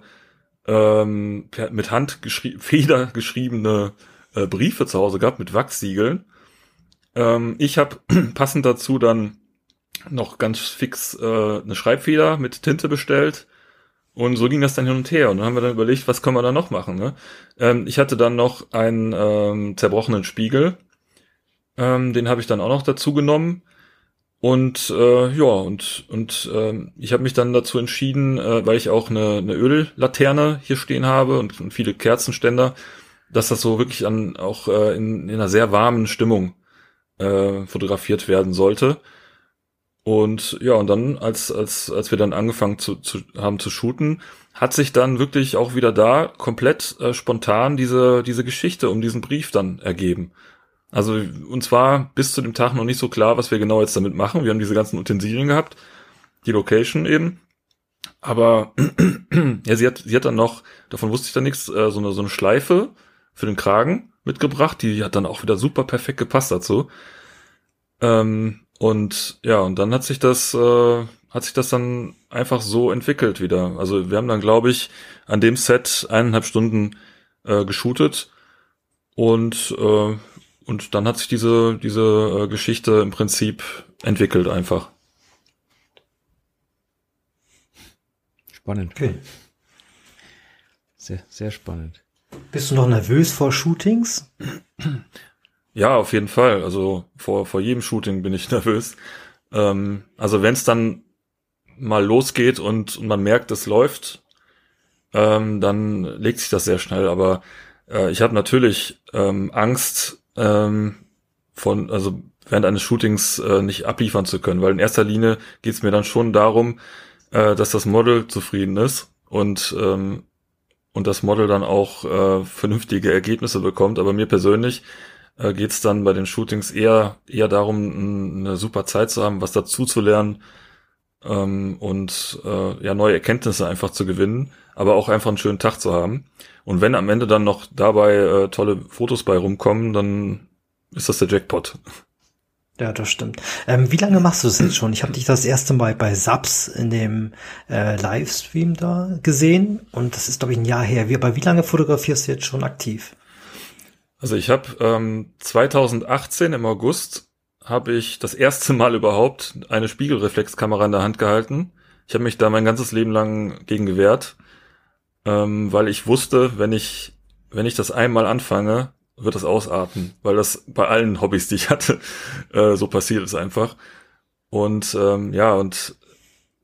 ähm, mit Hand geschrie Feder geschriebene äh, Briefe zu Hause gehabt mit Wachssiegeln. Ähm, ich habe passend dazu dann noch ganz fix äh, eine Schreibfeder mit Tinte bestellt. Und so ging das dann hin und her. Und dann haben wir dann überlegt, was können wir da noch machen. Ne? Ähm, ich hatte dann noch einen ähm, zerbrochenen Spiegel. Ähm, den habe ich dann auch noch dazu genommen. Und äh, ja, und, und äh, ich habe mich dann dazu entschieden, äh, weil ich auch eine, eine Öllaterne hier stehen habe und, und viele Kerzenständer, dass das so wirklich an auch äh, in, in einer sehr warmen Stimmung äh, fotografiert werden sollte. Und ja, und dann, als, als, als wir dann angefangen zu, zu haben zu shooten, hat sich dann wirklich auch wieder da komplett äh, spontan diese, diese Geschichte um diesen Brief dann ergeben. Also uns war bis zu dem Tag noch nicht so klar, was wir genau jetzt damit machen. Wir haben diese ganzen Utensilien gehabt, die Location eben. Aber ja, sie hat, sie hat dann noch, davon wusste ich dann nichts, äh, so, eine, so eine Schleife für den Kragen mitgebracht. Die hat dann auch wieder super perfekt gepasst dazu. Ähm, und ja, und dann hat sich das, äh, hat sich das dann einfach so entwickelt wieder. Also wir haben dann, glaube ich, an dem Set eineinhalb Stunden äh, geshootet und äh, und dann hat sich diese diese äh, Geschichte im Prinzip entwickelt einfach. Spannend. Okay. Sehr sehr spannend. Bist du noch nervös vor Shootings? Ja, auf jeden Fall. Also vor, vor jedem Shooting bin ich nervös. Ähm, also wenn es dann mal losgeht und, und, man merkt, es läuft, ähm, dann legt sich das sehr schnell. Aber äh, ich habe natürlich ähm, Angst ähm, von, also während eines Shootings äh, nicht abliefern zu können, weil in erster Linie geht es mir dann schon darum, äh, dass das Model zufrieden ist und ähm, und das Model dann auch äh, vernünftige Ergebnisse bekommt. Aber mir persönlich äh, geht es dann bei den Shootings eher, eher darum, eine super Zeit zu haben, was dazu zu lernen ähm, und äh, ja neue Erkenntnisse einfach zu gewinnen, aber auch einfach einen schönen Tag zu haben. Und wenn am Ende dann noch dabei äh, tolle Fotos bei rumkommen, dann ist das der Jackpot. Ja, das stimmt. Ähm, wie lange machst du das jetzt schon? Ich habe dich das erste Mal bei Subs in dem äh, Livestream da gesehen und das ist, glaube ich, ein Jahr her. Wie, aber wie lange fotografierst du jetzt schon aktiv? Also ich habe ähm, 2018 im August habe ich das erste Mal überhaupt eine Spiegelreflexkamera in der Hand gehalten. Ich habe mich da mein ganzes Leben lang gegen gewehrt, ähm, weil ich wusste, wenn ich wenn ich das einmal anfange, wird das ausarten, weil das bei allen Hobbys, die ich hatte, äh, so passiert ist einfach. Und ähm, ja, und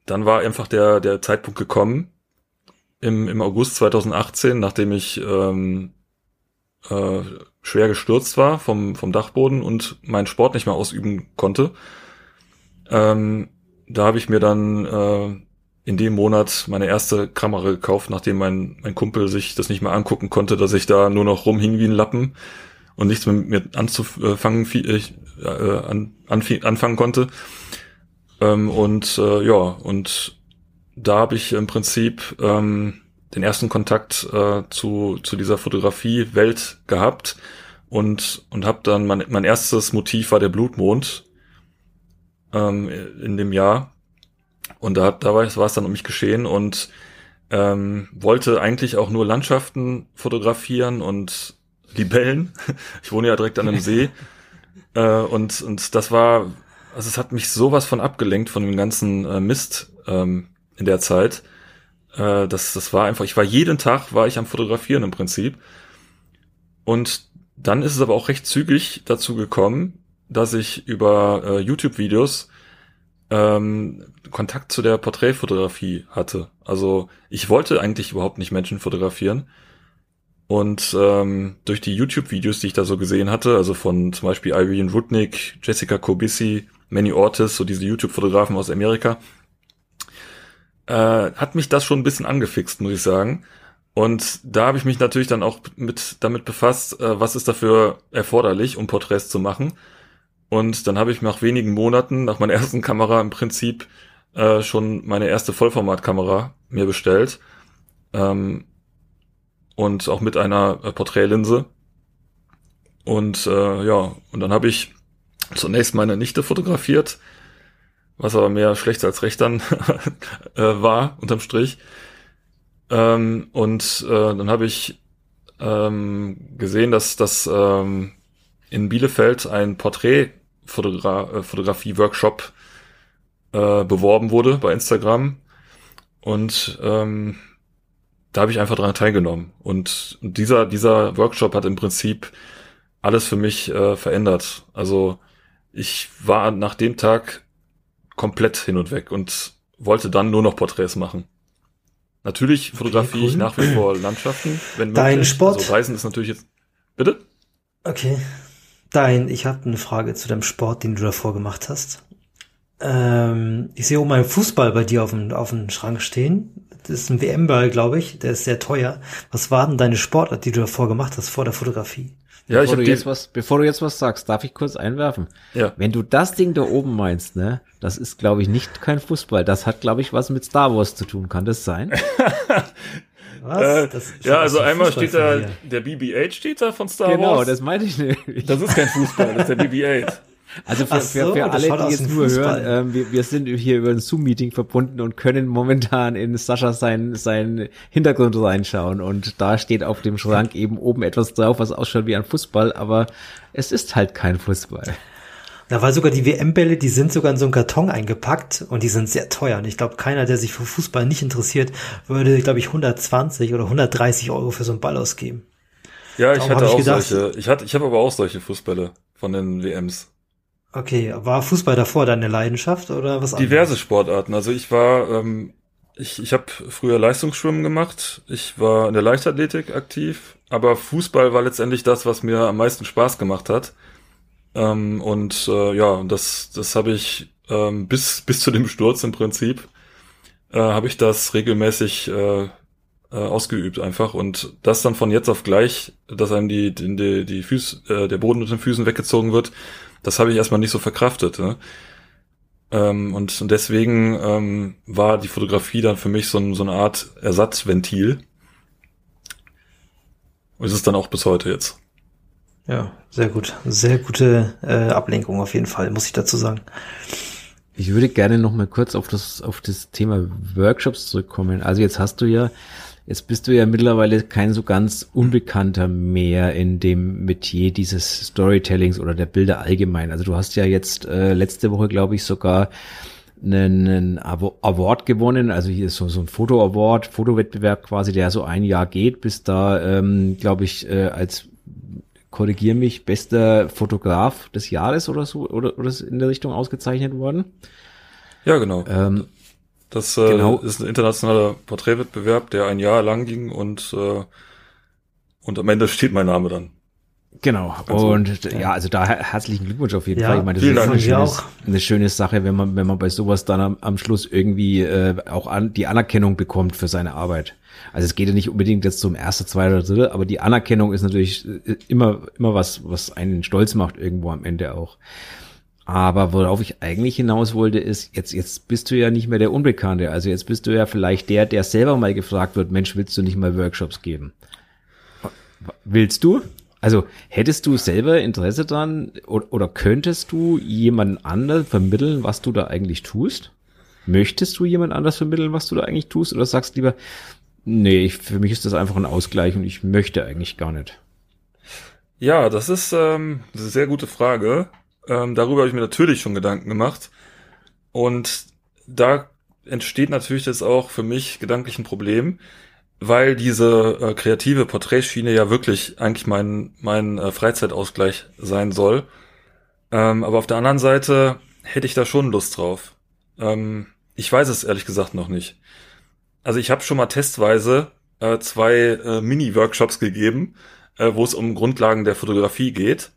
dann war einfach der der Zeitpunkt gekommen im im August 2018, nachdem ich ähm, äh, schwer gestürzt war vom, vom Dachboden und meinen Sport nicht mehr ausüben konnte. Ähm, da habe ich mir dann äh, in dem Monat meine erste Kamera gekauft, nachdem mein, mein Kumpel sich das nicht mehr angucken konnte, dass ich da nur noch rumhing wie ein Lappen und nichts mit mir anzufangen, äh, an, anfangen konnte. Ähm, und äh, ja, und da habe ich im Prinzip ähm, den ersten Kontakt äh, zu, zu dieser Fotografie-Welt gehabt und, und habe dann, mein, mein erstes Motiv war der Blutmond ähm, in dem Jahr. Und da, da war, war es dann um mich geschehen und ähm, wollte eigentlich auch nur Landschaften fotografieren und Libellen. Ich wohne ja direkt an einem See. äh, und, und das war, also es hat mich sowas von abgelenkt von dem ganzen äh, Mist ähm, in der Zeit äh, das, das war einfach, ich war jeden Tag, war ich am Fotografieren im Prinzip. Und dann ist es aber auch recht zügig dazu gekommen, dass ich über äh, YouTube-Videos ähm, Kontakt zu der Porträtfotografie hatte. Also ich wollte eigentlich überhaupt nicht Menschen fotografieren. Und ähm, durch die YouTube-Videos, die ich da so gesehen hatte, also von zum Beispiel Irene Rudnick, Jessica Kobisi, Manny Ortiz, so diese YouTube-Fotografen aus Amerika, äh, hat mich das schon ein bisschen angefixt, muss ich sagen. Und da habe ich mich natürlich dann auch mit damit befasst, äh, was ist dafür erforderlich, um Porträts zu machen. Und dann habe ich nach wenigen Monaten, nach meiner ersten Kamera im Prinzip äh, schon meine erste Vollformatkamera mir bestellt. Ähm, und auch mit einer äh, Porträtlinse. Und äh, ja, und dann habe ich zunächst meine Nichte fotografiert, was aber mehr schlecht als recht dann äh, war, unterm Strich. Ähm, und äh, dann habe ich ähm, gesehen, dass das ähm, in Bielefeld ein Porträtfotografie-Workshop äh, beworben wurde bei Instagram. Und ähm, da habe ich einfach dran teilgenommen. Und dieser, dieser Workshop hat im Prinzip alles für mich äh, verändert. Also ich war nach dem Tag komplett hin und weg und wollte dann nur noch Porträts machen. Natürlich fotografiere okay, cool. ich nach wie vor Landschaften, wenn Dein möglich. Sport? Also Reisen ist natürlich jetzt. Bitte? Okay. Dein, ich habe eine Frage zu deinem Sport, den du davor gemacht hast. Ähm, ich sehe oben einen Fußball bei dir auf dem, auf dem Schrank stehen. Das ist ein WM-Ball, glaube ich. Der ist sehr teuer. Was war denn deine Sportart, die du davor gemacht hast, vor der Fotografie? Ja, bevor, ich du jetzt was, bevor du jetzt was sagst, darf ich kurz einwerfen. Ja. Wenn du das Ding da oben meinst, ne, das ist, glaube ich, nicht kein Fußball. Das hat, glaube ich, was mit Star Wars zu tun. Kann das sein? was? Äh, ja, also einmal steht da, der BB-8 steht da von Star genau, Wars. Genau, das meinte ich nicht. Das ist kein Fußball, das ist der BB-8. Also für, so, für, für alle, die jetzt nur Fußball. hören, äh, wir, wir sind hier über ein Zoom-Meeting verbunden und können momentan in Sascha sein, sein Hintergrund reinschauen. Und da steht auf dem Schrank eben oben etwas drauf, was ausschaut wie ein Fußball, aber es ist halt kein Fußball. Da war sogar die WM-Bälle, die sind sogar in so einen Karton eingepackt und die sind sehr teuer. Und ich glaube, keiner, der sich für Fußball nicht interessiert, würde, glaube ich, 120 oder 130 Euro für so einen Ball ausgeben. Ja, ich Darum hatte auch gedacht, solche. Ich hatte, ich habe aber auch solche Fußbälle von den WMs. Okay, war Fußball davor deine Leidenschaft oder was anderes? Diverse Sportarten. Also ich war, ähm, ich, ich habe früher Leistungsschwimmen gemacht. Ich war in der Leichtathletik aktiv, aber Fußball war letztendlich das, was mir am meisten Spaß gemacht hat. Ähm, und äh, ja, das, das habe ich ähm, bis bis zu dem Sturz im Prinzip äh, habe ich das regelmäßig äh, äh, ausgeübt einfach und das dann von jetzt auf gleich, dass einem die die die, Füße, äh, der Boden mit den Füßen weggezogen wird das habe ich erstmal nicht so verkraftet. Ne? Ähm, und, und deswegen ähm, war die Fotografie dann für mich so, so eine Art Ersatzventil. Und ist es dann auch bis heute jetzt. Ja, sehr gut. Sehr gute äh, Ablenkung auf jeden Fall, muss ich dazu sagen. Ich würde gerne noch mal kurz auf das, auf das Thema Workshops zurückkommen. Also jetzt hast du ja Jetzt bist du ja mittlerweile kein so ganz Unbekannter mehr in dem Metier dieses Storytellings oder der Bilder allgemein. Also du hast ja jetzt äh, letzte Woche, glaube ich, sogar einen, Award gewonnen, also hier ist so, so ein Foto-Award, Fotowettbewerb quasi, der so ein Jahr geht, bis da, ähm, glaube ich, äh, als korrigier mich, bester Fotograf des Jahres oder so, oder, oder ist in der Richtung ausgezeichnet worden. Ja, genau. Ähm, das äh, genau. ist ein internationaler Porträtwettbewerb, der ein Jahr lang ging und, äh, und am Ende steht mein Name dann. Genau. Also, und ja. ja, also da herzlichen Glückwunsch auf jeden ja, Fall. Ich meine, das ist eine schöne, eine schöne Sache, wenn man, wenn man bei sowas dann am, am Schluss irgendwie äh, auch an, die Anerkennung bekommt für seine Arbeit. Also es geht ja nicht unbedingt jetzt zum ersten, zweiten oder dritten, aber die Anerkennung ist natürlich äh, immer, immer was, was einen stolz macht irgendwo am Ende auch. Aber worauf ich eigentlich hinaus wollte, ist, jetzt, jetzt bist du ja nicht mehr der Unbekannte. Also jetzt bist du ja vielleicht der, der selber mal gefragt wird, Mensch, willst du nicht mal Workshops geben? Willst du? Also hättest du selber Interesse dran oder, oder könntest du jemand anderen vermitteln, was du da eigentlich tust? Möchtest du jemand anders vermitteln, was du da eigentlich tust? Oder sagst lieber, nee, ich, für mich ist das einfach ein Ausgleich und ich möchte eigentlich gar nicht? Ja, das ist ähm, eine sehr gute Frage. Ähm, darüber habe ich mir natürlich schon Gedanken gemacht. Und da entsteht natürlich jetzt auch für mich gedanklich ein Problem, weil diese äh, kreative Porträtschiene ja wirklich eigentlich mein, mein äh, Freizeitausgleich sein soll. Ähm, aber auf der anderen Seite hätte ich da schon Lust drauf. Ähm, ich weiß es ehrlich gesagt noch nicht. Also ich habe schon mal testweise äh, zwei äh, Mini-Workshops gegeben, äh, wo es um Grundlagen der Fotografie geht.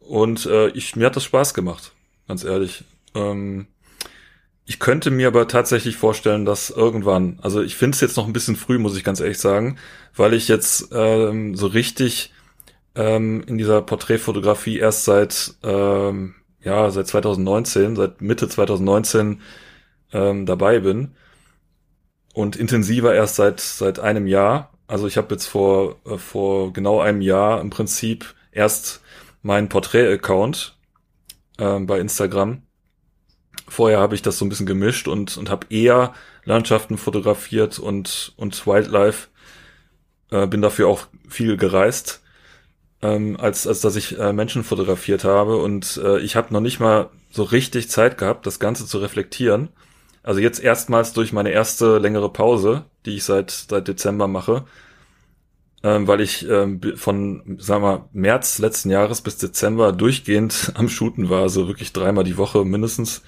Und äh, ich, mir hat das Spaß gemacht, ganz ehrlich. Ähm, ich könnte mir aber tatsächlich vorstellen, dass irgendwann, also ich finde es jetzt noch ein bisschen früh, muss ich ganz ehrlich sagen, weil ich jetzt ähm, so richtig ähm, in dieser Porträtfotografie erst seit ähm, ja seit 2019, seit Mitte 2019 ähm, dabei bin und intensiver erst seit seit einem Jahr. Also ich habe jetzt vor äh, vor genau einem Jahr im Prinzip erst meinen Porträt-Account äh, bei Instagram. Vorher habe ich das so ein bisschen gemischt und, und habe eher Landschaften fotografiert und, und Wildlife. Äh, bin dafür auch viel gereist, ähm, als, als dass ich äh, Menschen fotografiert habe. Und äh, ich habe noch nicht mal so richtig Zeit gehabt, das Ganze zu reflektieren. Also jetzt erstmals durch meine erste längere Pause, die ich seit, seit Dezember mache, ähm, weil ich ähm, von, sagen wir, März letzten Jahres bis Dezember durchgehend am Shooten war, so wirklich dreimal die Woche mindestens.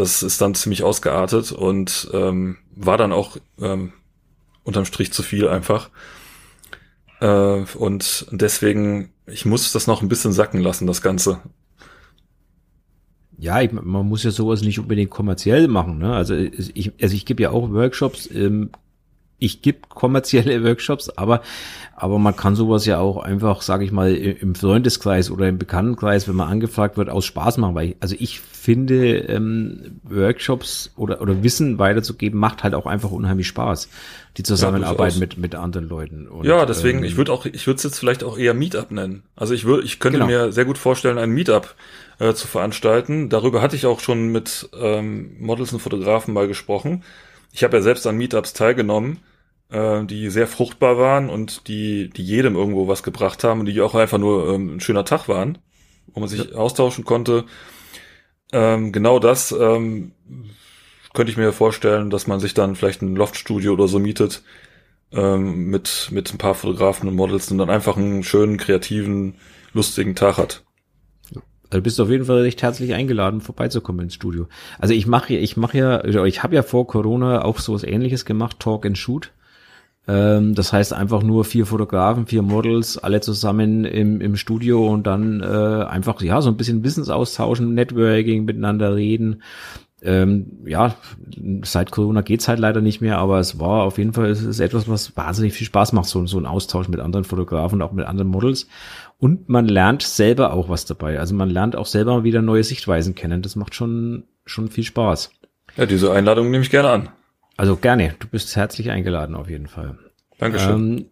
Das ist dann ziemlich ausgeartet und ähm, war dann auch ähm, unterm Strich zu viel einfach. Äh, und deswegen, ich muss das noch ein bisschen sacken lassen, das Ganze. Ja, ich, man muss ja sowas nicht unbedingt kommerziell machen. Ne? Also ich, also ich gebe ja auch Workshops, ähm, ich gebe kommerzielle Workshops, aber aber man kann sowas ja auch einfach, sage ich mal, im Freundeskreis oder im Bekanntenkreis, wenn man angefragt wird, aus Spaß machen. Weil ich, also ich finde ähm, Workshops oder oder Wissen weiterzugeben macht halt auch einfach unheimlich Spaß. Die Zusammenarbeit ja, mit mit anderen Leuten. Und, ja, deswegen ähm, ich würde auch ich würde es jetzt vielleicht auch eher Meetup nennen. Also ich würde ich könnte genau. mir sehr gut vorstellen, ein Meetup äh, zu veranstalten. Darüber hatte ich auch schon mit ähm, Models und Fotografen mal gesprochen. Ich habe ja selbst an Meetups teilgenommen äh, die sehr fruchtbar waren und die, die jedem irgendwo was gebracht haben und die auch einfach nur ähm, ein schöner Tag waren, wo man sich ja. austauschen konnte. Ähm, genau das ähm, könnte ich mir vorstellen, dass man sich dann vielleicht ein Loftstudio oder so mietet ähm, mit, mit ein paar Fotografen und Models und dann einfach einen schönen, kreativen, lustigen Tag hat. Also bist du auf jeden Fall recht herzlich eingeladen, vorbeizukommen ins Studio. Also ich mache ich mache ja, ich habe ja vor Corona auch so was ähnliches gemacht, Talk and Shoot. Ähm, das heißt einfach nur vier Fotografen, vier Models, alle zusammen im, im Studio und dann äh, einfach ja so ein bisschen Wissensaustauschen, Networking, miteinander reden. Ähm, ja, seit Corona geht's halt leider nicht mehr, aber es war auf jeden Fall es ist etwas, was wahnsinnig viel Spaß macht, so, so ein Austausch mit anderen Fotografen und auch mit anderen Models. Und man lernt selber auch was dabei. Also man lernt auch selber wieder neue Sichtweisen kennen. Das macht schon, schon viel Spaß. Ja, diese Einladung nehme ich gerne an. Also gerne, du bist herzlich eingeladen auf jeden Fall. Dankeschön. Ähm,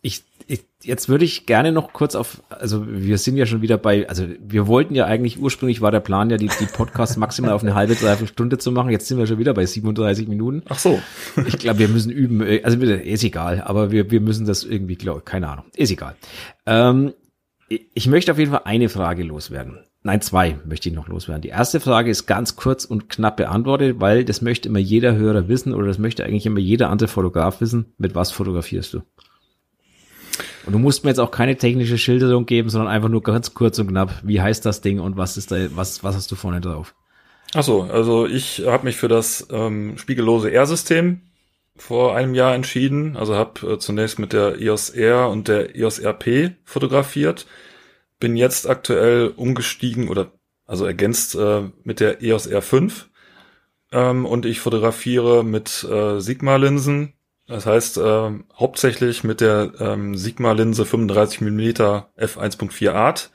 ich, ich, jetzt würde ich gerne noch kurz auf, also wir sind ja schon wieder bei, also wir wollten ja eigentlich, ursprünglich war der Plan ja, die, die Podcasts maximal auf eine halbe, dreiviertel Stunde zu machen. Jetzt sind wir schon wieder bei 37 Minuten. Ach so. ich glaube, wir müssen üben, also ist egal, aber wir, wir müssen das irgendwie, glaube keine Ahnung, ist egal. Ähm, ich möchte auf jeden Fall eine Frage loswerden. Nein, zwei möchte ich noch loswerden. Die erste Frage ist ganz kurz und knapp beantwortet, weil das möchte immer jeder Hörer wissen oder das möchte eigentlich immer jeder andere Fotograf wissen. Mit was fotografierst du? Und du musst mir jetzt auch keine technische Schilderung geben, sondern einfach nur ganz kurz und knapp. Wie heißt das Ding und was ist da, was, was hast du vorne drauf? Ach so, also ich habe mich für das ähm, spiegellose R-System vor einem Jahr entschieden. Also habe äh, zunächst mit der EOS R und der EOS RP fotografiert bin jetzt aktuell umgestiegen oder also ergänzt äh, mit der EOS R5 ähm, und ich fotografiere mit äh, Sigma-Linsen. Das heißt äh, hauptsächlich mit der ähm, Sigma-Linse 35 mm f1.4 Art.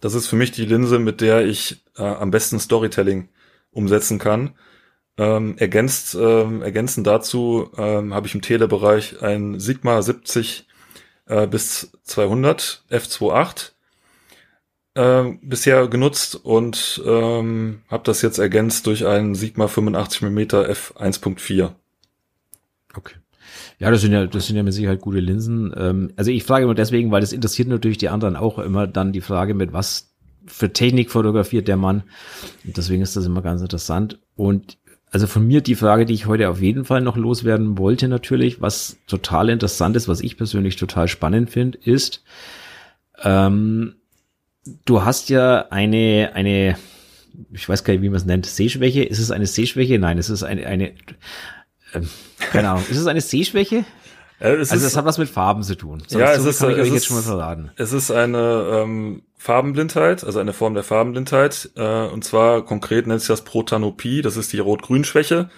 Das ist für mich die Linse, mit der ich äh, am besten Storytelling umsetzen kann. Ähm, ergänzt, ähm, ergänzend dazu ähm, habe ich im Telebereich ein Sigma 70 äh, bis 200 f2.8 äh, bisher genutzt und ähm, habe das jetzt ergänzt durch einen Sigma 85 mm f1.4. Okay. Ja, das sind ja, das sind ja mit Sicherheit gute Linsen. Ähm, also ich frage nur deswegen, weil das interessiert natürlich die anderen auch immer dann die Frage, mit was für Technik fotografiert der Mann. Und deswegen ist das immer ganz interessant. Und also von mir die Frage, die ich heute auf jeden Fall noch loswerden wollte natürlich, was total interessant ist, was ich persönlich total spannend finde, ist, ähm, du hast ja eine, eine, ich weiß gar nicht, wie man es nennt, Sehschwäche. Ist es eine Sehschwäche? Nein, es ist eine, eine, äh, keine Ahnung. Ist es eine Sehschwäche? Äh, also das hat was mit Farben zu tun. Sonst ja, es ist, kann ich es euch ist, jetzt schon mal verraten. Es ist eine ähm, Farbenblindheit, also eine Form der Farbenblindheit. Äh, und zwar konkret nennt sich das Protanopie. Das ist die Rot-Grün-Schwäche.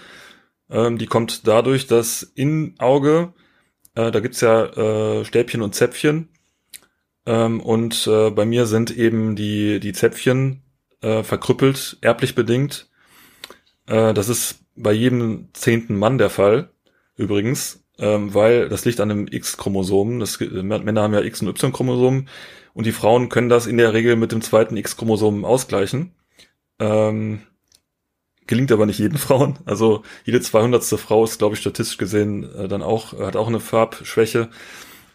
Ähm, die kommt dadurch, dass in Auge, äh, da gibt's ja äh, Stäbchen und Zäpfchen. Ähm, und äh, bei mir sind eben die, die Zäpfchen äh, verkrüppelt, erblich bedingt. Äh, das ist bei jedem zehnten Mann der Fall, übrigens. ähm, weil das liegt an dem X-Chromosom. Männer haben ja X- und Y-Chromosomen und die Frauen können das in der Regel mit dem zweiten X-Chromosom ausgleichen. Ähm, gelingt aber nicht jeden Frauen. Also jede 200. Frau ist, glaube ich, statistisch gesehen äh, dann auch, hat auch eine Farbschwäche.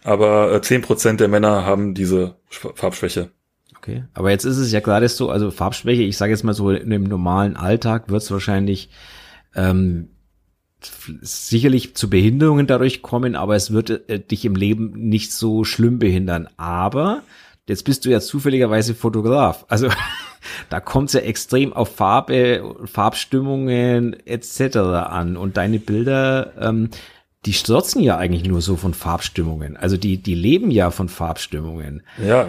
Aber äh, 10% der Männer haben diese Farbschwäche. Okay, aber jetzt ist es ja gerade so, also Farbschwäche, ich sage jetzt mal so, in dem normalen Alltag wird es wahrscheinlich ähm, sicherlich zu Behinderungen dadurch kommen, aber es wird äh, dich im Leben nicht so schlimm behindern. Aber jetzt bist du ja zufälligerweise Fotograf. Also da kommt es ja extrem auf Farbe, Farbstimmungen etc. an. Und deine Bilder, ähm, die stürzen ja eigentlich nur so von Farbstimmungen. Also die, die leben ja von Farbstimmungen. Ja.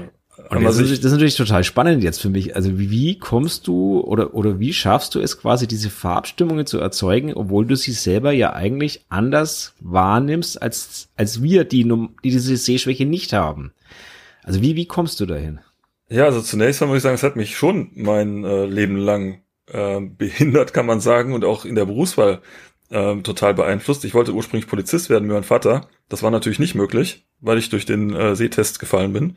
Und das ist, das ist natürlich total spannend jetzt für mich. Also wie, wie kommst du oder, oder wie schaffst du es quasi, diese Farbstimmungen zu erzeugen, obwohl du sie selber ja eigentlich anders wahrnimmst, als, als wir, die, die diese Sehschwäche nicht haben. Also wie, wie kommst du dahin? Ja, also zunächst mal muss ich sagen, es hat mich schon mein äh, Leben lang äh, behindert, kann man sagen, und auch in der Berufswahl äh, total beeinflusst. Ich wollte ursprünglich Polizist werden wie mein Vater. Das war natürlich nicht möglich, weil ich durch den äh, Sehtest gefallen bin.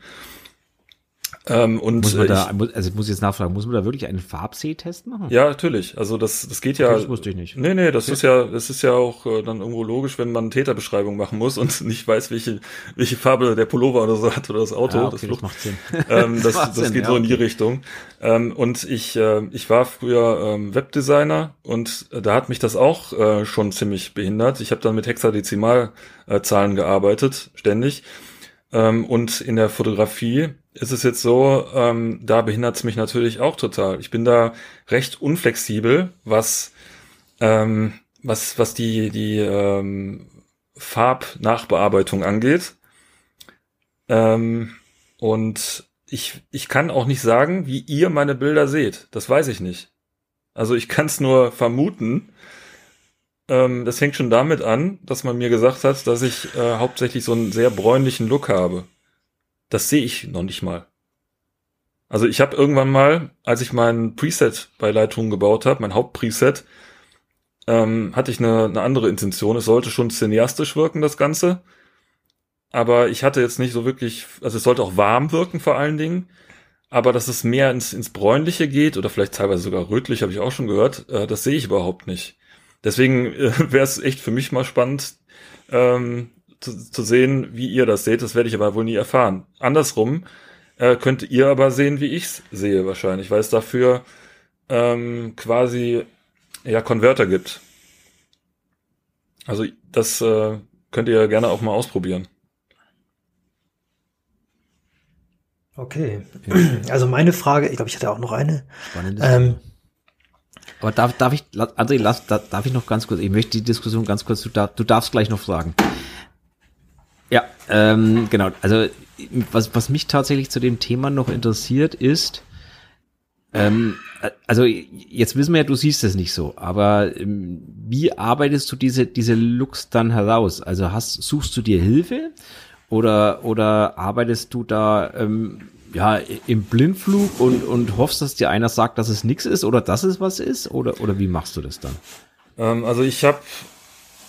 Ähm, und muss man da, also ich muss jetzt nachfragen, muss man da wirklich einen Farbsehtest machen? Ja, natürlich. Also das, das geht ja. das wusste ich nicht. Nee, nee, das okay. ist ja, das ist ja auch äh, dann irgendwo logisch, wenn man Täterbeschreibung machen muss und nicht weiß, welche, welche Farbe der Pullover oder so hat oder das Auto. Ja, okay, das, das macht Sinn. Ähm, das, das, das geht ja, so in die Richtung. Ähm, und ich, äh, ich war früher ähm, Webdesigner und äh, da hat mich das auch äh, schon ziemlich behindert. Ich habe dann mit Hexadezimalzahlen gearbeitet, ständig. Ähm, und in der Fotografie ist es jetzt so, ähm, da behindert es mich natürlich auch total. Ich bin da recht unflexibel, was, ähm, was, was die, die ähm, Farbnachbearbeitung angeht. Ähm, und ich, ich kann auch nicht sagen, wie ihr meine Bilder seht. Das weiß ich nicht. Also ich kann es nur vermuten. Ähm, das fängt schon damit an, dass man mir gesagt hat, dass ich äh, hauptsächlich so einen sehr bräunlichen Look habe. Das sehe ich noch nicht mal. Also ich habe irgendwann mal, als ich mein Preset bei Lightroom gebaut habe, mein Hauptpreset, ähm, hatte ich eine, eine andere Intention. Es sollte schon cineastisch wirken, das Ganze. Aber ich hatte jetzt nicht so wirklich, also es sollte auch warm wirken vor allen Dingen. Aber dass es mehr ins, ins Bräunliche geht oder vielleicht teilweise sogar rötlich, habe ich auch schon gehört, äh, das sehe ich überhaupt nicht. Deswegen äh, wäre es echt für mich mal spannend, ähm, zu, zu sehen, wie ihr das seht. Das werde ich aber wohl nie erfahren. Andersrum äh, könnt ihr aber sehen, wie ich's sehe wahrscheinlich, weil es dafür ähm, quasi ja Konverter gibt. Also das äh, könnt ihr gerne auch mal ausprobieren. Okay. Also meine Frage, ich glaube, ich hatte auch noch eine. Spannendes ähm, aber darf, darf ich, André, lass, darf ich noch ganz kurz, ich möchte die Diskussion ganz kurz, du, darf, du darfst gleich noch fragen. Ja, ähm, genau. Also was, was mich tatsächlich zu dem Thema noch interessiert ist, ähm, also jetzt wissen wir ja, du siehst es nicht so, aber ähm, wie arbeitest du diese, diese Looks dann heraus? Also hast, suchst du dir Hilfe oder, oder arbeitest du da ähm, ja im Blindflug und, und hoffst, dass dir einer sagt, dass es nichts ist oder dass es was ist? Oder, oder wie machst du das dann? Ähm, also ich habe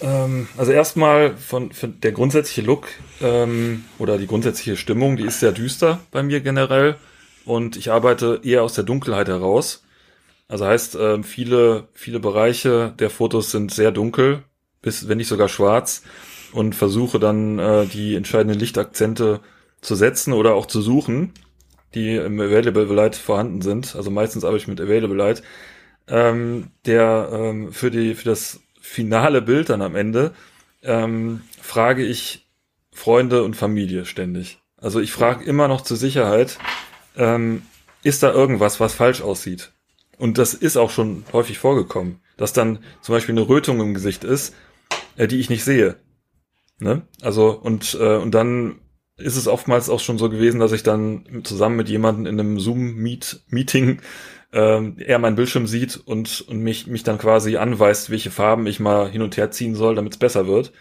ähm, also erstmal von, von der grundsätzliche Look ähm, oder die grundsätzliche Stimmung, die ist sehr düster bei mir generell und ich arbeite eher aus der Dunkelheit heraus. Also heißt, äh, viele, viele Bereiche der Fotos sind sehr dunkel, bis wenn nicht sogar schwarz und versuche dann äh, die entscheidenden Lichtakzente zu setzen oder auch zu suchen, die im Available Light vorhanden sind. Also meistens arbeite ich mit Available Light, ähm, der ähm, für die für das finale Bild dann am Ende, ähm, frage ich Freunde und Familie ständig. Also ich frage immer noch zur Sicherheit, ähm, ist da irgendwas, was falsch aussieht? Und das ist auch schon häufig vorgekommen, dass dann zum Beispiel eine Rötung im Gesicht ist, äh, die ich nicht sehe. Ne? Also und äh, und dann ist es oftmals auch schon so gewesen, dass ich dann zusammen mit jemandem in einem Zoom-Meeting ähm, er meinen Bildschirm sieht und, und mich, mich dann quasi anweist, welche Farben ich mal hin und her ziehen soll, damit es besser wird.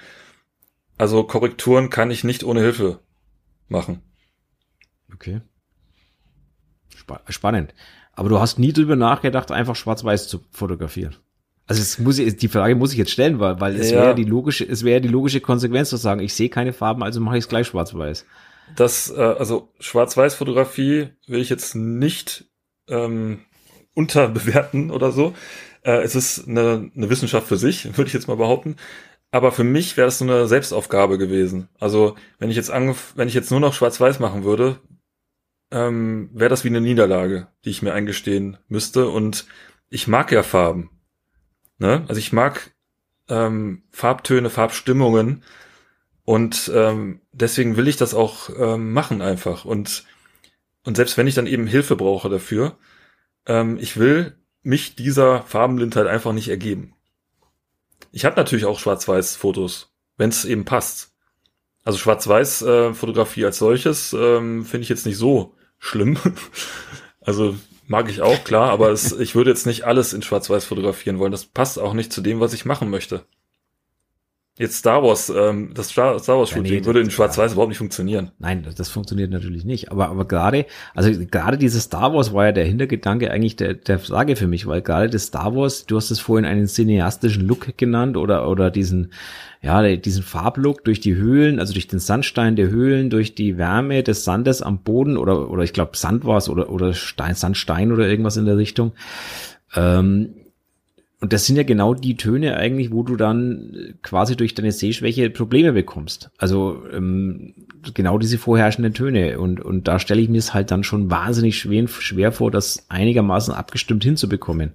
Also Korrekturen kann ich nicht ohne Hilfe machen. Okay. Sp spannend. Aber du hast nie drüber nachgedacht, einfach schwarz-weiß zu fotografieren. Also es muss ich, die Frage muss ich jetzt stellen, weil, weil es Ja. wäre die logische, es wäre die logische Konsequenz zu sagen, ich sehe keine Farben, also mache ich es gleich schwarz-weiß. Das, äh, also Schwarz-Weiß-Fotografie will ich jetzt nicht ähm, unterbewerten oder so. Äh, es ist eine, eine Wissenschaft für sich, würde ich jetzt mal behaupten. Aber für mich wäre das so eine Selbstaufgabe gewesen. Also wenn ich jetzt angef wenn ich jetzt nur noch Schwarz-Weiß machen würde, ähm, wäre das wie eine Niederlage, die ich mir eingestehen müsste. Und ich mag ja Farben. Ne? Also ich mag ähm, Farbtöne, Farbstimmungen. Und ähm, deswegen will ich das auch ähm, machen einfach. Und, und selbst wenn ich dann eben Hilfe brauche dafür, ähm, ich will mich dieser Farbenblindheit einfach nicht ergeben. Ich habe natürlich auch Schwarz-Weiß-Fotos, wenn es eben passt. Also Schwarz-Weiß-Fotografie als solches ähm, finde ich jetzt nicht so schlimm. also mag ich auch, klar, aber es, ich würde jetzt nicht alles in Schwarz-Weiß fotografieren wollen. Das passt auch nicht zu dem, was ich machen möchte. Jetzt Star Wars, ähm, das Star Star Wars Ja, Shooting nee, würde in Schwarz-Weiß überhaupt nicht funktionieren. Nein, das- das funktioniert natürlich nicht. Aber, aber gerade, also gerade dieses Star Wars war ja der Hintergedanke eigentlich der, der Frage für mich, weil gerade das Star Wars, du hast es vorhin einen cineastischen Look genannt oder, oder diesen, ja, diesen Farblook durch die Höhlen, also durch den Sandstein der Höhlen, durch die Wärme des Sandes am Boden oder, oder ich glaube Sand war es oder, oder Stein, Sandstein oder irgendwas in der Richtung. Ähm, und das sind ja genau die Töne eigentlich, wo du dann äh, quasi durch deine Sehschwäche Probleme bekommst. Also ähm, genau diese vorherrschenden Töne. Und, und da stelle ich mir es halt dann schon wahnsinnig schwer, schwer vor, das einigermaßen abgestimmt hinzubekommen.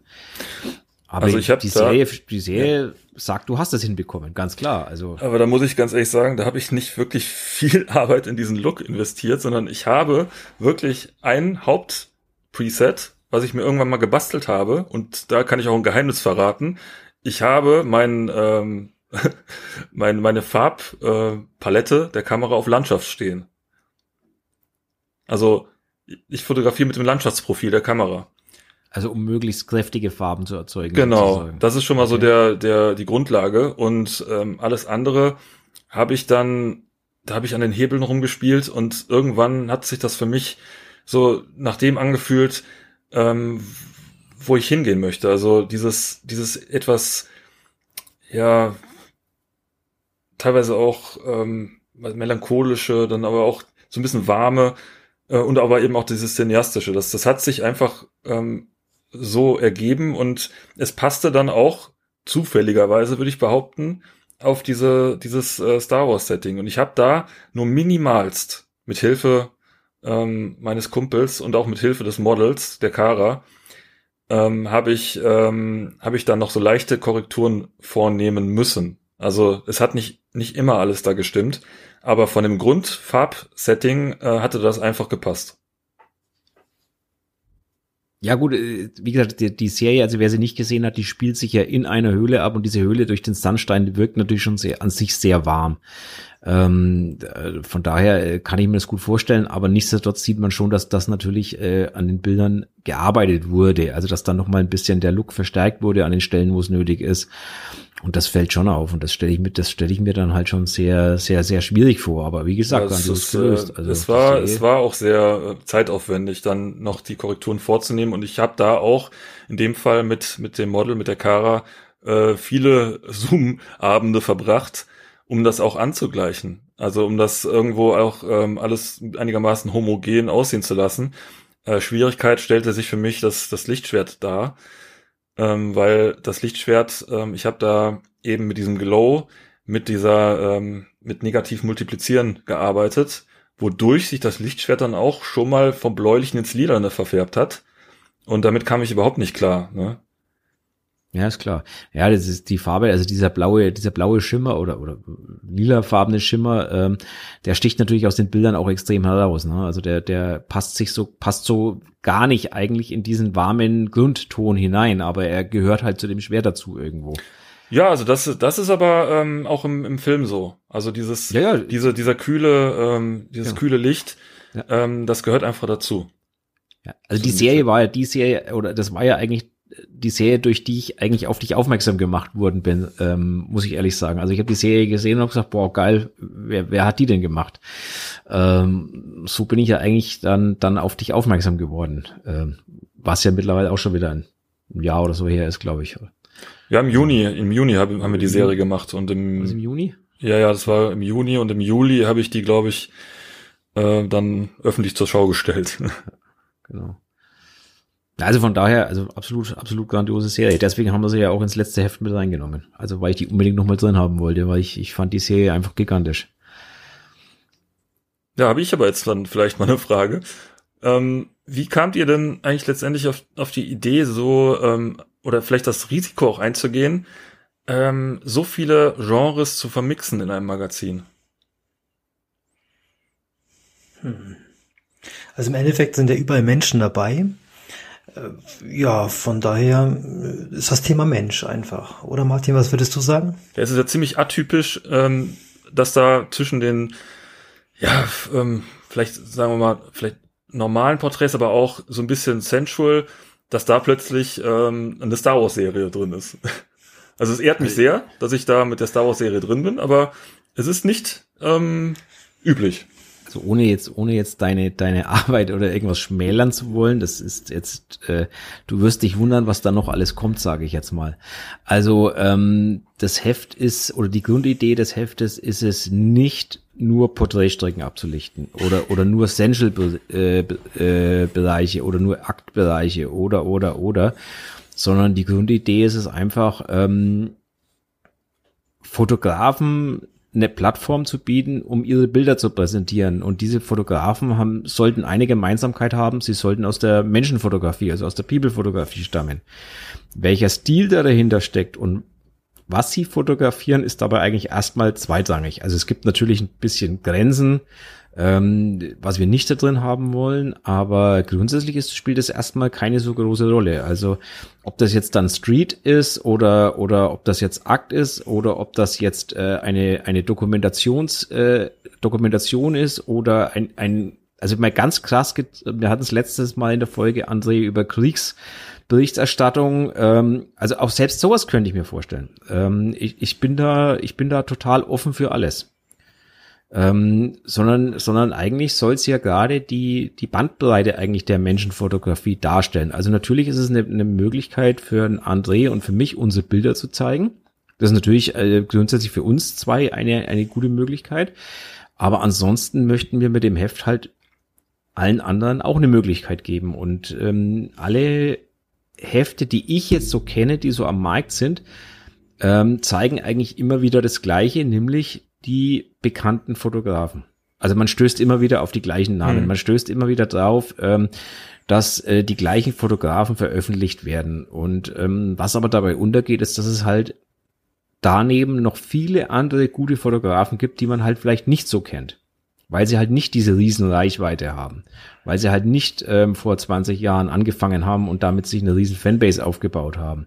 Aber Also ich hab die da- Serie, die Serie sagt, du hast das hinbekommen, ganz klar. Also Aber da muss ich ganz ehrlich sagen, da habe ich nicht wirklich viel Arbeit in diesen Look investiert, sondern ich habe wirklich ein Hauptpreset, was ich mir irgendwann mal gebastelt habe, und da kann ich auch ein Geheimnis verraten. Ich habe mein, ähm, mein, meine Farbpalette äh, Palette der Kamera auf Landschaft stehen. Also ich fotografiere mit dem Landschaftsprofil der Kamera. Also um möglichst kräftige Farben zu erzeugen. Genau, das ist schon mal so Okay. der, der, die Grundlage. Und ähm, alles andere habe ich dann, da habe ich an den Hebeln rumgespielt und irgendwann hat sich das für mich so nach dem angefühlt, ähm, wo ich hingehen möchte. Also dieses, dieses etwas, ja, teilweise auch ähm, melancholische, dann aber auch so ein bisschen warme äh, und aber eben auch dieses cineastische. Das, das hat sich einfach ähm, so ergeben und es passte dann auch zufälligerweise, würde ich behaupten, auf diese dieses äh, Star Wars Setting und ich habe da nur minimalst mit Hilfe ähm, meines Kumpels und auch mit Hilfe des Models der Kara ähm, habe ich ähm, habe ich dann noch so leichte Korrekturen vornehmen müssen. Also es hat nicht nicht immer alles da gestimmt, aber von dem Grundfarbsetting äh, hatte das einfach gepasst. Ja gut, äh, wie gesagt, die, die Serie, also wer sie nicht gesehen hat, die spielt sich ja in einer Höhle ab und diese Höhle durch den Sandstein wirkt natürlich schon sehr, an sich sehr warm. Ähm, äh, von daher äh, kann ich mir das gut vorstellen, aber nichtsdestotrotz sieht man schon, dass das natürlich äh, an den Bildern gearbeitet wurde, also dass dann noch mal ein bisschen der Look verstärkt wurde an den Stellen, wo es nötig ist. Und das fällt schon auf und das stelle ich mir, das stelle ich mir dann halt schon sehr, sehr, sehr schwierig vor. Aber wie gesagt, Ja, es, ist, gelöst. äh, Also es war, es war auch sehr äh, zeitaufwendig, dann noch die Korrekturen vorzunehmen. Und ich habe da auch in dem Fall mit, mit dem Model, mit der Kara, äh, viele Zoom-Abende verbracht, um das auch anzugleichen. Also um das irgendwo auch ähm, alles einigermaßen homogen aussehen zu lassen. Äh, Schwierigkeit stellte sich für mich das, das Lichtschwert dar, ähm, weil das Lichtschwert, ähm, ich habe da eben mit diesem Glow, mit dieser, ähm, mit negativ multiplizieren gearbeitet, wodurch sich das Lichtschwert dann auch schon mal vom bläulichen ins Lilane verfärbt hat. Und damit kam ich überhaupt nicht klar. Ne? Ja, ist klar. Ja, das ist die Farbe, also dieser blaue, dieser blaue Schimmer oder, oder lilafarbene Schimmer, ähm, der sticht natürlich aus den Bildern auch extrem heraus. Ne? Also der, der passt sich so, passt so gar nicht eigentlich in diesen warmen Grundton hinein, aber er gehört halt zu dem Schwert dazu irgendwo. Ja, also das, das ist aber ähm, auch im, im Film so. Also dieses, Ja, ja. diese, dieser kühle, ähm, dieses Ja. kühle Licht, ähm, das gehört einfach dazu. Ja, also So die Serie war ja, die Serie, oder das war ja eigentlich die Serie, durch die ich eigentlich auf dich aufmerksam gemacht worden bin, ähm, muss ich ehrlich sagen. Also ich habe die Serie gesehen und habe gesagt, boah, geil, wer, wer hat die denn gemacht? Ähm, so bin ich ja eigentlich dann, dann auf dich aufmerksam geworden. Ähm, was ja mittlerweile auch schon wieder ein Jahr oder so her ist, glaube ich. Ja, im Juni, im Juni haben, haben wir die Serie gemacht und im, Was im Juni? ja, ja, das war im Juni und im Juli habe ich die, glaube ich, äh, dann öffentlich zur Schau gestellt. Genau. Also von daher, also absolut, absolut grandiose Serie. Deswegen haben wir sie ja auch ins letzte Heft mit reingenommen. Also weil ich die unbedingt nochmal drin haben wollte, weil ich, ich fand die Serie einfach gigantisch. Ja, habe ich aber jetzt dann vielleicht mal eine Frage. Ähm, wie kamt ihr denn eigentlich letztendlich auf, auf die Idee, so ähm, oder vielleicht das Risiko auch einzugehen, ähm, so viele Genres zu vermixen in einem Magazin? Also im Endeffekt sind ja überall Menschen dabei. Äh, Ja, von daher äh, ist das Thema Mensch einfach. Oder Martin, was würdest du sagen? Ja, es ist ja ziemlich atypisch, ähm, dass da zwischen den, ja, ähm, vielleicht sagen wir mal, vielleicht normalen Porträts, aber auch so ein bisschen sensual, dass da plötzlich ähm, eine Star Wars Serie drin ist. Also es ehrt mich sehr, dass ich da mit der Star Wars Serie drin bin, aber es ist nicht ähm, üblich. Also ohne jetzt, ohne jetzt deine, deine Arbeit oder irgendwas schmälern zu wollen, das ist jetzt, äh, du wirst dich wundern, was da noch alles kommt, sage ich jetzt mal. Also ähm, das Heft ist, oder die Grundidee des Heftes ist es nicht nur Porträtstrecken abzulichten oder oder nur Essential äh, äh, oder nur Aktbereiche oder oder oder, sondern die Grundidee ist es einfach ähm, Fotografen eine Plattform zu bieten, um ihre Bilder zu präsentieren. Und diese Fotografen haben, sollten eine Gemeinsamkeit haben, sie sollten aus der Menschenfotografie, also aus der People-Fotografie stammen. Welcher Stil da dahinter steckt und was sie fotografieren, ist dabei eigentlich erstmal zweitrangig. Also es gibt natürlich ein bisschen Grenzen, ähm, was wir nicht da drin haben wollen, aber grundsätzlich ist, spielt es erstmal keine so große Rolle. Also ob das jetzt dann Street ist oder oder ob das jetzt Akt ist oder ob das jetzt äh, eine eine Dokumentations äh, Dokumentation ist oder ein ein also mal ganz krass, wir hatten es letztes Mal in der Folge André über Kriegsberichterstattung. Ähm, also auch selbst sowas könnte ich mir vorstellen. Ähm, ich, ich bin da ich bin da total offen für alles ähm, sondern, sondern eigentlich soll es ja gerade die, die Bandbreite eigentlich der Menschenfotografie darstellen. Also natürlich ist es eine, eine Möglichkeit für André und für mich, unsere Bilder zu zeigen. Das ist natürlich äh, grundsätzlich für uns zwei eine, eine gute Möglichkeit. Aber ansonsten möchten wir mit dem Heft halt allen anderen auch eine Möglichkeit geben. Und ähm, alle Hefte, die ich jetzt so kenne, die so am Markt sind, ähm, zeigen eigentlich immer wieder das Gleiche, nämlich die bekannten Fotografen. Also man stößt immer wieder auf die gleichen Namen. Mhm. Man stößt immer wieder drauf, ähm, dass äh, die gleichen Fotografen veröffentlicht werden. Und ähm, was aber dabei untergeht, ist, dass es halt daneben noch viele andere gute Fotografen gibt, die man halt vielleicht nicht so kennt. Weil sie halt nicht diese riesen Reichweite haben. Weil sie halt nicht ähm, vor 20 Jahren angefangen haben und damit sich eine riesen Fanbase aufgebaut haben.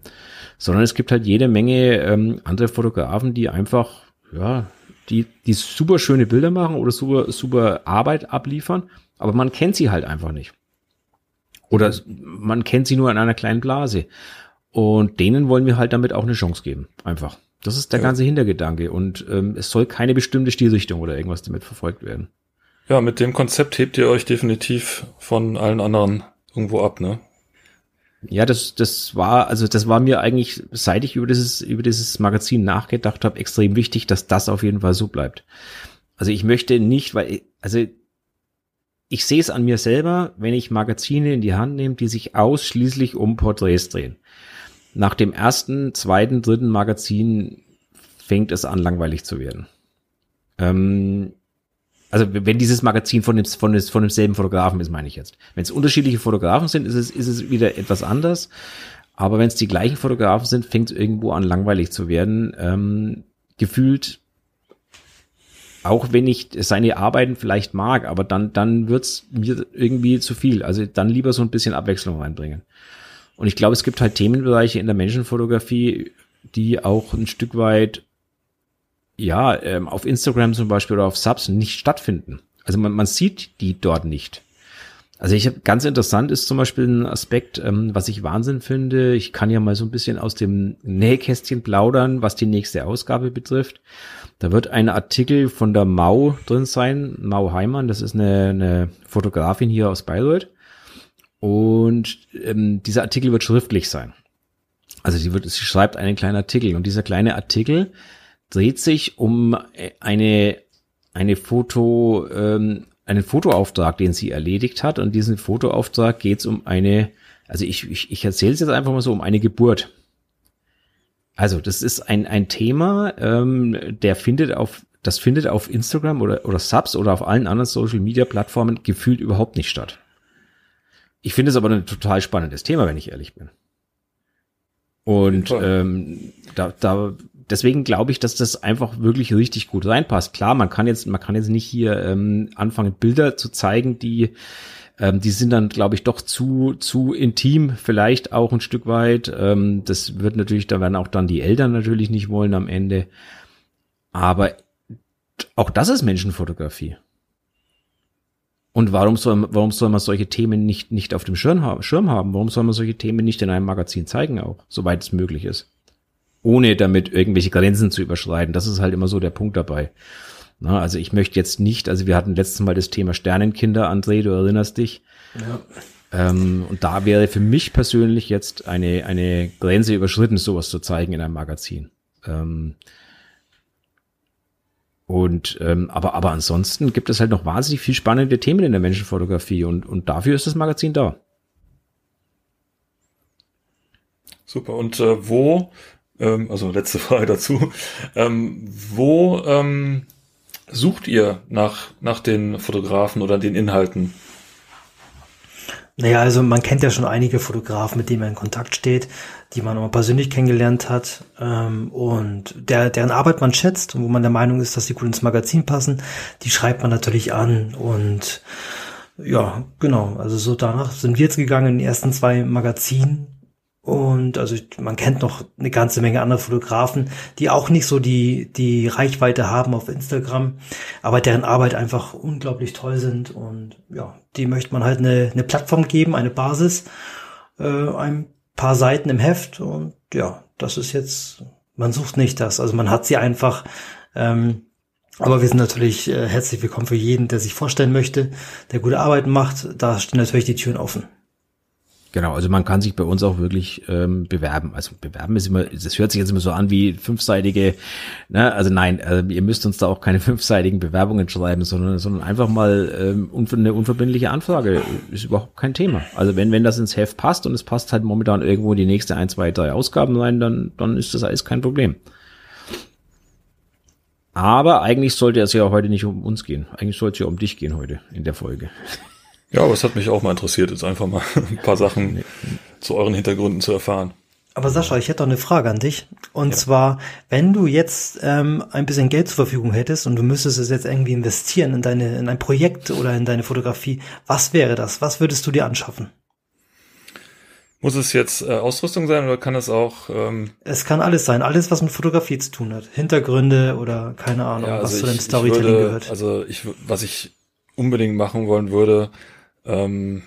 Sondern es gibt halt jede Menge ähm, andere Fotografen, die einfach, ja, die, die super schöne Bilder machen oder super, super Arbeit abliefern, aber man kennt sie halt einfach nicht. Oder man kennt sie nur in einer kleinen Blase. Und denen wollen wir halt damit auch eine Chance geben. Einfach. Das ist der Ja. ganze Hintergedanke. Und ähm, es soll keine bestimmte Stilrichtung oder irgendwas damit verfolgt werden. Ja, mit dem Konzept hebt ihr euch definitiv von allen anderen irgendwo ab, ne? Ja, das, das war, also das war mir eigentlich, seit ich über dieses, über dieses Magazin nachgedacht habe, extrem wichtig, dass das auf jeden Fall so bleibt. Also ich möchte nicht, weil, also ich sehe es an mir selber, wenn ich Magazine in die Hand nehme, die sich ausschließlich um Porträts drehen. Nach dem ersten, zweiten, dritten Magazin fängt es an, langweilig zu werden. Ähm, also wenn dieses Magazin von, dem, von, des, von demselben Fotografen ist, meine ich jetzt. Wenn es unterschiedliche Fotografen sind, ist es, ist es wieder etwas anders. Aber wenn es die gleichen Fotografen sind, fängt es irgendwo an, langweilig zu werden. Ähm, gefühlt, auch wenn ich seine Arbeiten vielleicht mag, aber dann, dann wird's mir irgendwie zu viel. Also dann lieber so ein bisschen Abwechslung reinbringen. Und ich glaube, es gibt halt Themenbereiche in der Menschenfotografie, die auch ein Stück weit ja, ähm, auf Instagram zum Beispiel oder auf Subs nicht stattfinden. Also man, man sieht die dort nicht. Also ich habe ganz interessant ist zum Beispiel ein Aspekt, ähm, was ich Wahnsinn finde. Ich kann ja mal so ein bisschen aus dem Nähkästchen plaudern, was die nächste Ausgabe betrifft. Da wird ein Artikel von der Mau drin sein, Mau Heimann, das ist eine, eine Fotografin hier aus Bayreuth. Und ähm, dieser Artikel wird schriftlich sein. Also sie wird, sie schreibt einen kleinen Artikel und dieser kleine Artikel dreht sich um eine eine Foto ähm, einen Fotoauftrag, den sie erledigt hat und diesen Fotoauftrag geht es um eine, also ich ich, ich erzähle es jetzt einfach mal so um eine Geburt. Also das ist ein ein Thema, ähm, der findet auf das findet auf Instagram oder oder Subs oder auf allen anderen Social Media Plattformen gefühlt überhaupt nicht statt. Ich finde es aber ein total spannendes Thema, wenn ich ehrlich bin. Und ähm, da, da, deswegen glaube ich, dass das einfach wirklich richtig gut reinpasst. Klar, man kann jetzt, man kann jetzt nicht hier ähm, anfangen, Bilder zu zeigen, die, ähm, die sind dann, glaube ich, doch zu, zu intim, vielleicht auch ein Stück weit. Ähm, das wird natürlich, da werden auch dann die Eltern natürlich nicht wollen am Ende. Aber auch das ist Menschenfotografie. Und warum soll, warum soll man solche Themen nicht, nicht auf dem Schirm, haben? Warum soll man solche Themen nicht in einem Magazin zeigen auch, soweit es möglich ist? Ohne damit irgendwelche Grenzen zu überschreiten. Das ist halt immer so der Punkt dabei. Na, also ich möchte jetzt nicht, also wir hatten letztes Mal das Thema Sternenkinder, André, du erinnerst dich. Ja. Ähm, und da wäre für mich persönlich jetzt eine, eine Grenze überschritten, sowas zu zeigen in einem Magazin. Ähm, und ähm, aber aber ansonsten gibt es halt noch wahnsinnig viel spannende Themen in der Menschenfotografie und und dafür ist das Magazin da. Super. Und äh, wo, ähm, also letzte Frage dazu, ähm, wo ähm, sucht ihr nach nach den Fotografen oder den Inhalten? Naja, also man kennt ja schon einige Fotografen, mit denen man in Kontakt steht, die man auch persönlich kennengelernt hat ähm, und der, deren Arbeit man schätzt und wo man der Meinung ist, dass sie gut ins Magazin passen, die schreibt man natürlich an und ja, genau, also so danach sind wir jetzt gegangen in die ersten zwei Magazinen und also man kennt noch eine ganze Menge andere Fotografen, die auch nicht so die, die Reichweite haben auf Instagram, aber deren Arbeit einfach unglaublich toll sind. Und ja, die möchte man halt eine, eine Plattform geben, eine Basis, äh, ein paar Seiten im Heft. Und ja, das ist jetzt, man sucht nicht das. Also man hat sie einfach. Ähm, aber wir sind natürlich äh, herzlich willkommen für jeden, der sich vorstellen möchte, der gute Arbeit macht. Da stehen natürlich die Türen offen. Genau, also man kann sich bei uns auch wirklich ähm, bewerben. Also bewerben ist immer, das hört sich jetzt immer so an wie fünfseitige, ne? Also nein, also ihr müsst uns da auch keine fünfseitigen Bewerbungen schreiben, sondern, sondern einfach mal ähm, eine unverbindliche Anfrage ist überhaupt kein Thema. Also wenn, wenn das ins Heft passt und es passt halt momentan irgendwo die nächste ein, zwei, drei Ausgaben rein, dann, dann ist das alles kein Problem. Aber eigentlich sollte es ja heute nicht um uns gehen. Eigentlich sollte es ja um dich gehen heute in der Folge. Ja, aber es hat mich auch mal interessiert, jetzt einfach mal ein paar Sachen zu euren Hintergründen zu erfahren. Aber Sascha, ich hätte doch eine Frage an dich. Und ja. zwar, wenn du jetzt ähm, ein bisschen Geld zur Verfügung hättest und du müsstest es jetzt irgendwie investieren in deine, in ein Projekt oder in deine Fotografie, was wäre das? Was würdest du dir anschaffen? Muss es jetzt äh, Ausrüstung sein oder kann es auch? Ähm es kann alles sein, alles was mit Fotografie zu tun hat, Hintergründe oder keine Ahnung, ja, also was zu deinem Storytelling würde, gehört. Also ich, was ich unbedingt machen wollen würde, ähm,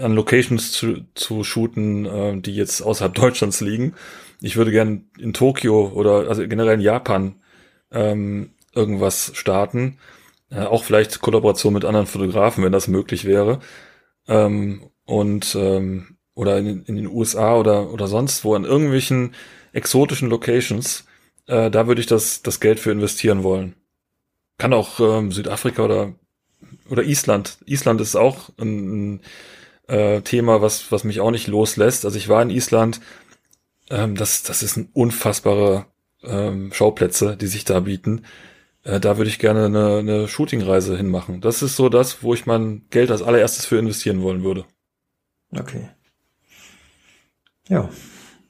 an Locations zu, zu shooten, äh, die jetzt außerhalb Deutschlands liegen. Ich würde gern in Tokio oder also generell in Japan ähm, irgendwas starten. Äh, auch vielleicht Kollaboration mit anderen Fotografen, wenn das möglich wäre. Ähm, und ähm, oder in, in, den USA oder oder sonst wo an irgendwelchen exotischen Locations, äh, da würde ich das das Geld für investieren wollen. Kann auch ähm, Südafrika oder oder Island. Island ist auch ein, äh, Thema, was, was mich auch nicht loslässt. Also ich war in Island, ähm, das, das ist ein unfassbare ähm, Schauplätze, die sich da bieten. Äh, da würde ich gerne eine, eine Shootingreise hinmachen. Das ist so das, wo ich mein Geld als allererstes für investieren wollen würde. Okay. Ja,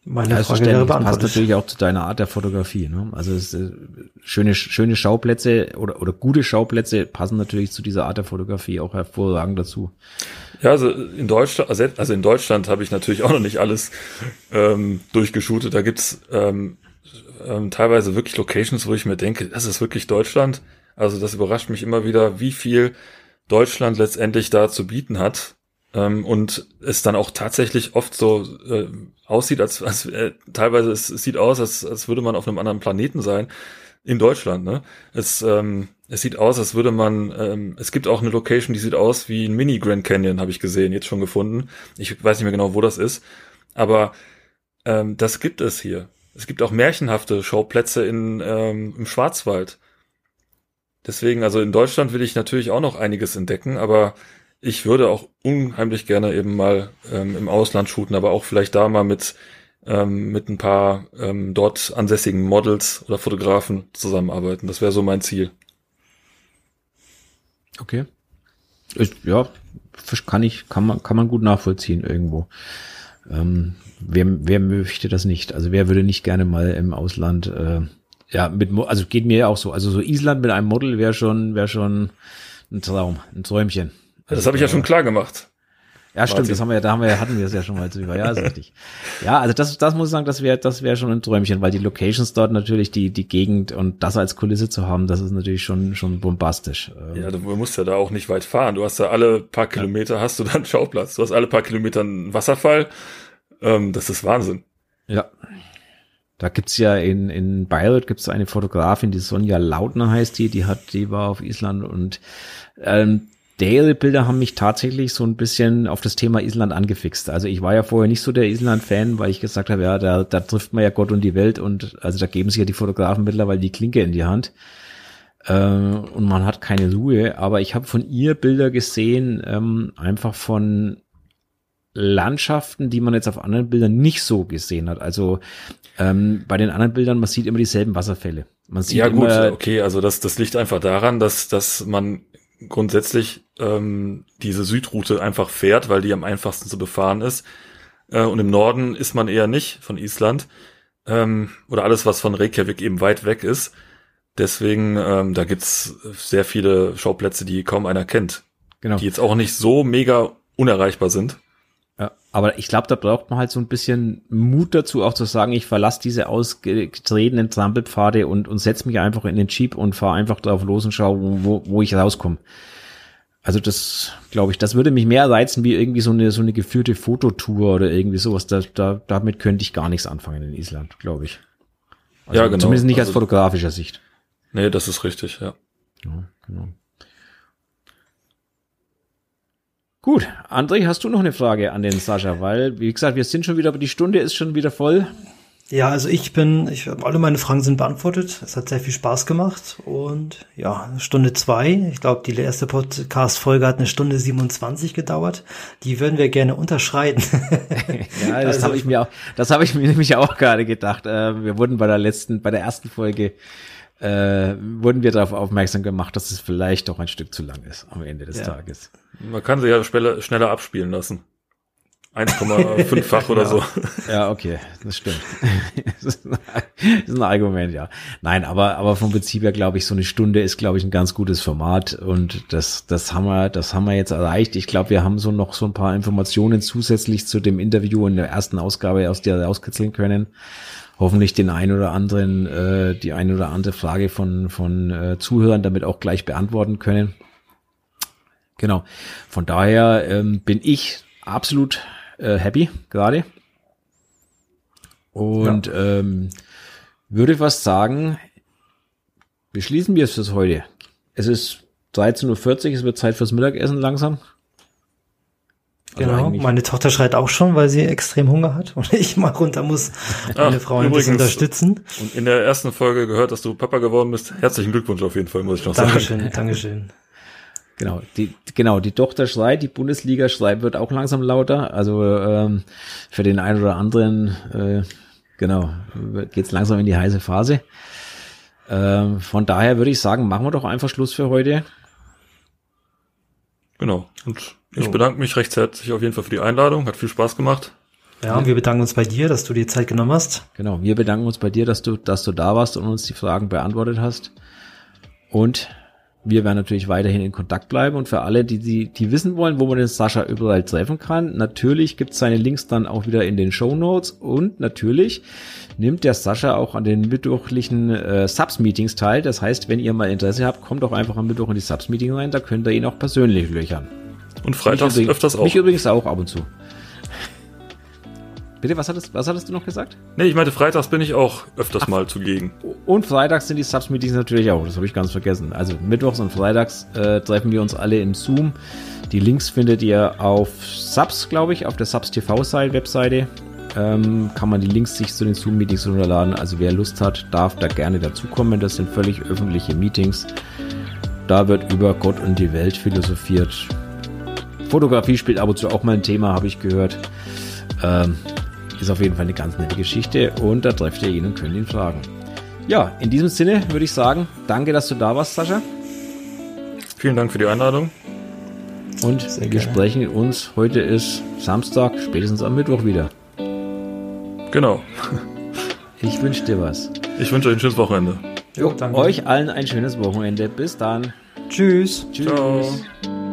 meine ja, Frage wäre beantwortet. passt natürlich auch zu deiner Art der Fotografie. Ne? Also es, äh, schöne, schöne Schauplätze oder, oder gute Schauplätze passen natürlich zu dieser Art der Fotografie auch hervorragend dazu. Ja, also in Deutschland, also, also in Deutschland habe ich natürlich auch noch nicht alles ähm, durchgeshootet. Da gibt's ähm, ähm, teilweise wirklich Locations, wo ich mir denke, das ist wirklich Deutschland. Also das überrascht mich immer wieder, wie viel Deutschland letztendlich da zu bieten hat. Ähm, und es dann auch tatsächlich oft so äh, aussieht, als, als äh, teilweise es, es sieht aus, als, als würde man auf einem anderen Planeten sein in Deutschland. Ne? Es, ähm, es sieht aus, als würde man. Ähm, es gibt auch eine Location, die sieht aus wie ein Mini Grand Canyon, habe ich gesehen, jetzt schon gefunden. Ich weiß nicht mehr genau, wo das ist. Aber ähm, das gibt es hier. Es gibt auch märchenhafte Schauplätze in, ähm, im Schwarzwald. Deswegen, also in Deutschland will ich natürlich auch noch einiges entdecken, aber ich würde auch unheimlich gerne eben mal ähm, im Ausland shooten, aber auch vielleicht da mal mit, ähm, mit ein paar ähm, dort ansässigen Models oder Fotografen zusammenarbeiten. Das wäre so mein Ziel. Okay. Ich, ja, kann ich, kann man, kann man gut nachvollziehen irgendwo. Ähm, wer, wer möchte das nicht? Also wer würde nicht gerne mal im Ausland, äh, ja, mit, also geht mir ja auch so. Also so Island mit einem Model wäre schon, wäre schon ein Traum, ein Träumchen. Also, das habe ich ja schon klar gemacht. Ja, stimmt, das haben wir ja, da haben wir, hatten wir es ja schon mal drüber. Ja, ist richtig. Ja, also das, das muss ich sagen, das wäre, das wäre schon ein Träumchen, weil die Locations dort natürlich, die, die Gegend und das als Kulisse zu haben, das ist natürlich schon, schon bombastisch. Ähm, ja, du musst ja da auch nicht weit fahren. Du hast ja alle paar Kilometer ja. hast du dann einen Schauplatz. Du hast alle paar Kilometer einen Wasserfall. Ähm, das ist Wahnsinn. Ja. Da gibt's ja in, in Bayreuth gibt's eine Fotografin, die Sonja Lautner heißt die, die hat, die war auf Island und ähm, Dale-Bilder haben mich tatsächlich so ein bisschen auf das Thema Island angefixt. Also ich war ja vorher nicht so der Island-Fan, weil ich gesagt habe, ja, da, da trifft man ja Gott und die Welt und also da geben sich ja die Fotografen mittlerweile die Klinke in die Hand. Äh, und man hat keine Ruhe. Aber ich habe von ihr Bilder gesehen, ähm, einfach von Landschaften, die man jetzt auf anderen Bildern nicht so gesehen hat. Also ähm, bei den anderen Bildern, man sieht immer dieselben Wasserfälle. Man sieht ja gut, okay, also das, das liegt einfach daran, dass, dass man grundsätzlich ähm, diese Südroute einfach fährt, weil die am einfachsten zu befahren ist. Äh, und im Norden ist man eher nicht von Island. Ähm, oder alles, was von Reykjavik eben weit weg ist. Deswegen, ähm, da gibt's sehr viele Schauplätze, die kaum einer kennt. Genau. Die jetzt auch nicht so mega unerreichbar sind. Aber ich glaube, da braucht man halt so ein bisschen Mut dazu, auch zu sagen, ich verlasse diese ausgetretenen Trampelpfade und, und setze mich einfach in den Jeep und fahre einfach drauf los und schaue, wo, wo ich rauskomme. Also das, glaube ich, das würde mich mehr reizen wie irgendwie so eine so eine geführte Fototour oder irgendwie sowas. Da, da, damit könnte ich gar nichts anfangen in Island, glaube ich. Also ja, genau. Zumindest nicht also, aus fotografischer Sicht. Nee, das ist richtig, ja. Ja, genau. Gut, André, hast du noch eine Frage an den Sascha? Weil, wie gesagt, wir sind schon wieder, die Stunde ist schon wieder voll. Ja, also ich bin, ich, alle meine Fragen sind beantwortet. Es hat sehr viel Spaß gemacht und ja, Stunde zwei. Ich glaube, die erste Podcast-Folge hat eine Stunde 27 gedauert. Die würden wir gerne unterschreiten. ja, das also, habe ich mir auch, das habe ich mir nämlich auch gerade gedacht. Äh, wir wurden bei der letzten, bei der ersten Folge äh, wurden wir darauf aufmerksam gemacht, dass es vielleicht doch ein Stück zu lang ist am Ende des ja. Tages. Man kann sie ja schneller, abspielen lassen. 1,5-fach oder so. Ja, okay, das stimmt. das, ist ein, Argument, ja. Nein, aber, aber vom Prinzip her glaube ich, so eine Stunde ist, glaube ich, ein ganz gutes Format und das, das haben wir, das haben wir jetzt erreicht. Ich glaube, wir haben so noch so ein paar Informationen zusätzlich zu dem Interview in der ersten Ausgabe aus der rauskitzeln können hoffentlich den ein oder anderen, äh, die ein oder andere Frage von, von äh, Zuhörern damit auch gleich beantworten können. Genau. Von daher ähm, bin ich absolut äh, happy gerade. Und ja. ähm, würde fast sagen, beschließen wir es fürs heute. Es ist 13.40 Uhr, es wird Zeit fürs Mittagessen langsam. Also genau, meine Tochter schreit auch schon, weil sie extrem Hunger hat und ich mal runter muss, meine Ach, Frau ein bisschen unterstützen. Und in der ersten Folge gehört, dass du Papa geworden bist. Herzlichen Glückwunsch auf jeden Fall, muss ich noch Dankeschön, sagen. Dankeschön, Dankeschön. Genau, die, genau, die Tochter schreit, die Bundesliga schreit wird auch langsam lauter. Also ähm, für den einen oder anderen, äh, genau, geht's langsam in die heiße Phase. Ähm, von daher würde ich sagen, machen wir doch einfach Schluss für heute. Genau. Und ich bedanke mich recht herzlich auf jeden Fall für die Einladung. Hat viel Spaß gemacht. Ja, und wir bedanken uns bei dir, dass du dir Zeit genommen hast. Genau, wir bedanken uns bei dir, dass du, dass du da warst und uns die Fragen beantwortet hast. Und wir werden natürlich weiterhin in Kontakt bleiben und für alle, die, die, die wissen wollen, wo man den Sascha überall treffen kann, natürlich gibt es seine Links dann auch wieder in den Show Notes und natürlich nimmt der Sascha auch an den mittwochlichen äh, Subs-Meetings teil. Das heißt, wenn ihr mal Interesse habt, kommt doch einfach am Mittwoch in die Subs-Meeting rein, da könnt ihr ihn auch persönlich löchern. Und freitags öfters auch. Mich übrigens auch ab und zu. Bitte, was hattest, was hattest du noch gesagt? Nee, ich meinte, freitags bin ich auch öfters Ach, mal zugegen. Und freitags sind die Subs-Meetings natürlich auch, das habe ich ganz vergessen. Also mittwochs und freitags äh, treffen wir uns alle im Zoom. Die Links findet ihr auf Subs, glaube ich, auf der Subs TV-Webseite. ähm, kann man die Links sich zu den Zoom-Meetings runterladen. Also wer Lust hat, darf da gerne dazukommen. Das sind völlig öffentliche Meetings. Da wird über Gott und die Welt philosophiert. Fotografie spielt ab und zu auch mal ein Thema, habe ich gehört. Ähm, ist auf jeden Fall eine ganz nette Geschichte und da trefft ihr ihn und könnt ihn fragen. Ja, in diesem Sinne würde ich sagen, danke, dass du da warst, Sascha. Vielen Dank für die Einladung. Und Sehr wir gerne. sprechen uns. Heute ist Samstag, spätestens am Mittwoch wieder. Genau. Ich wünsche dir was. Ich wünsche euch ein schönes Wochenende. Jo, danke. Euch allen ein schönes Wochenende. Bis dann. Tschüss. Tschüss. Ciao.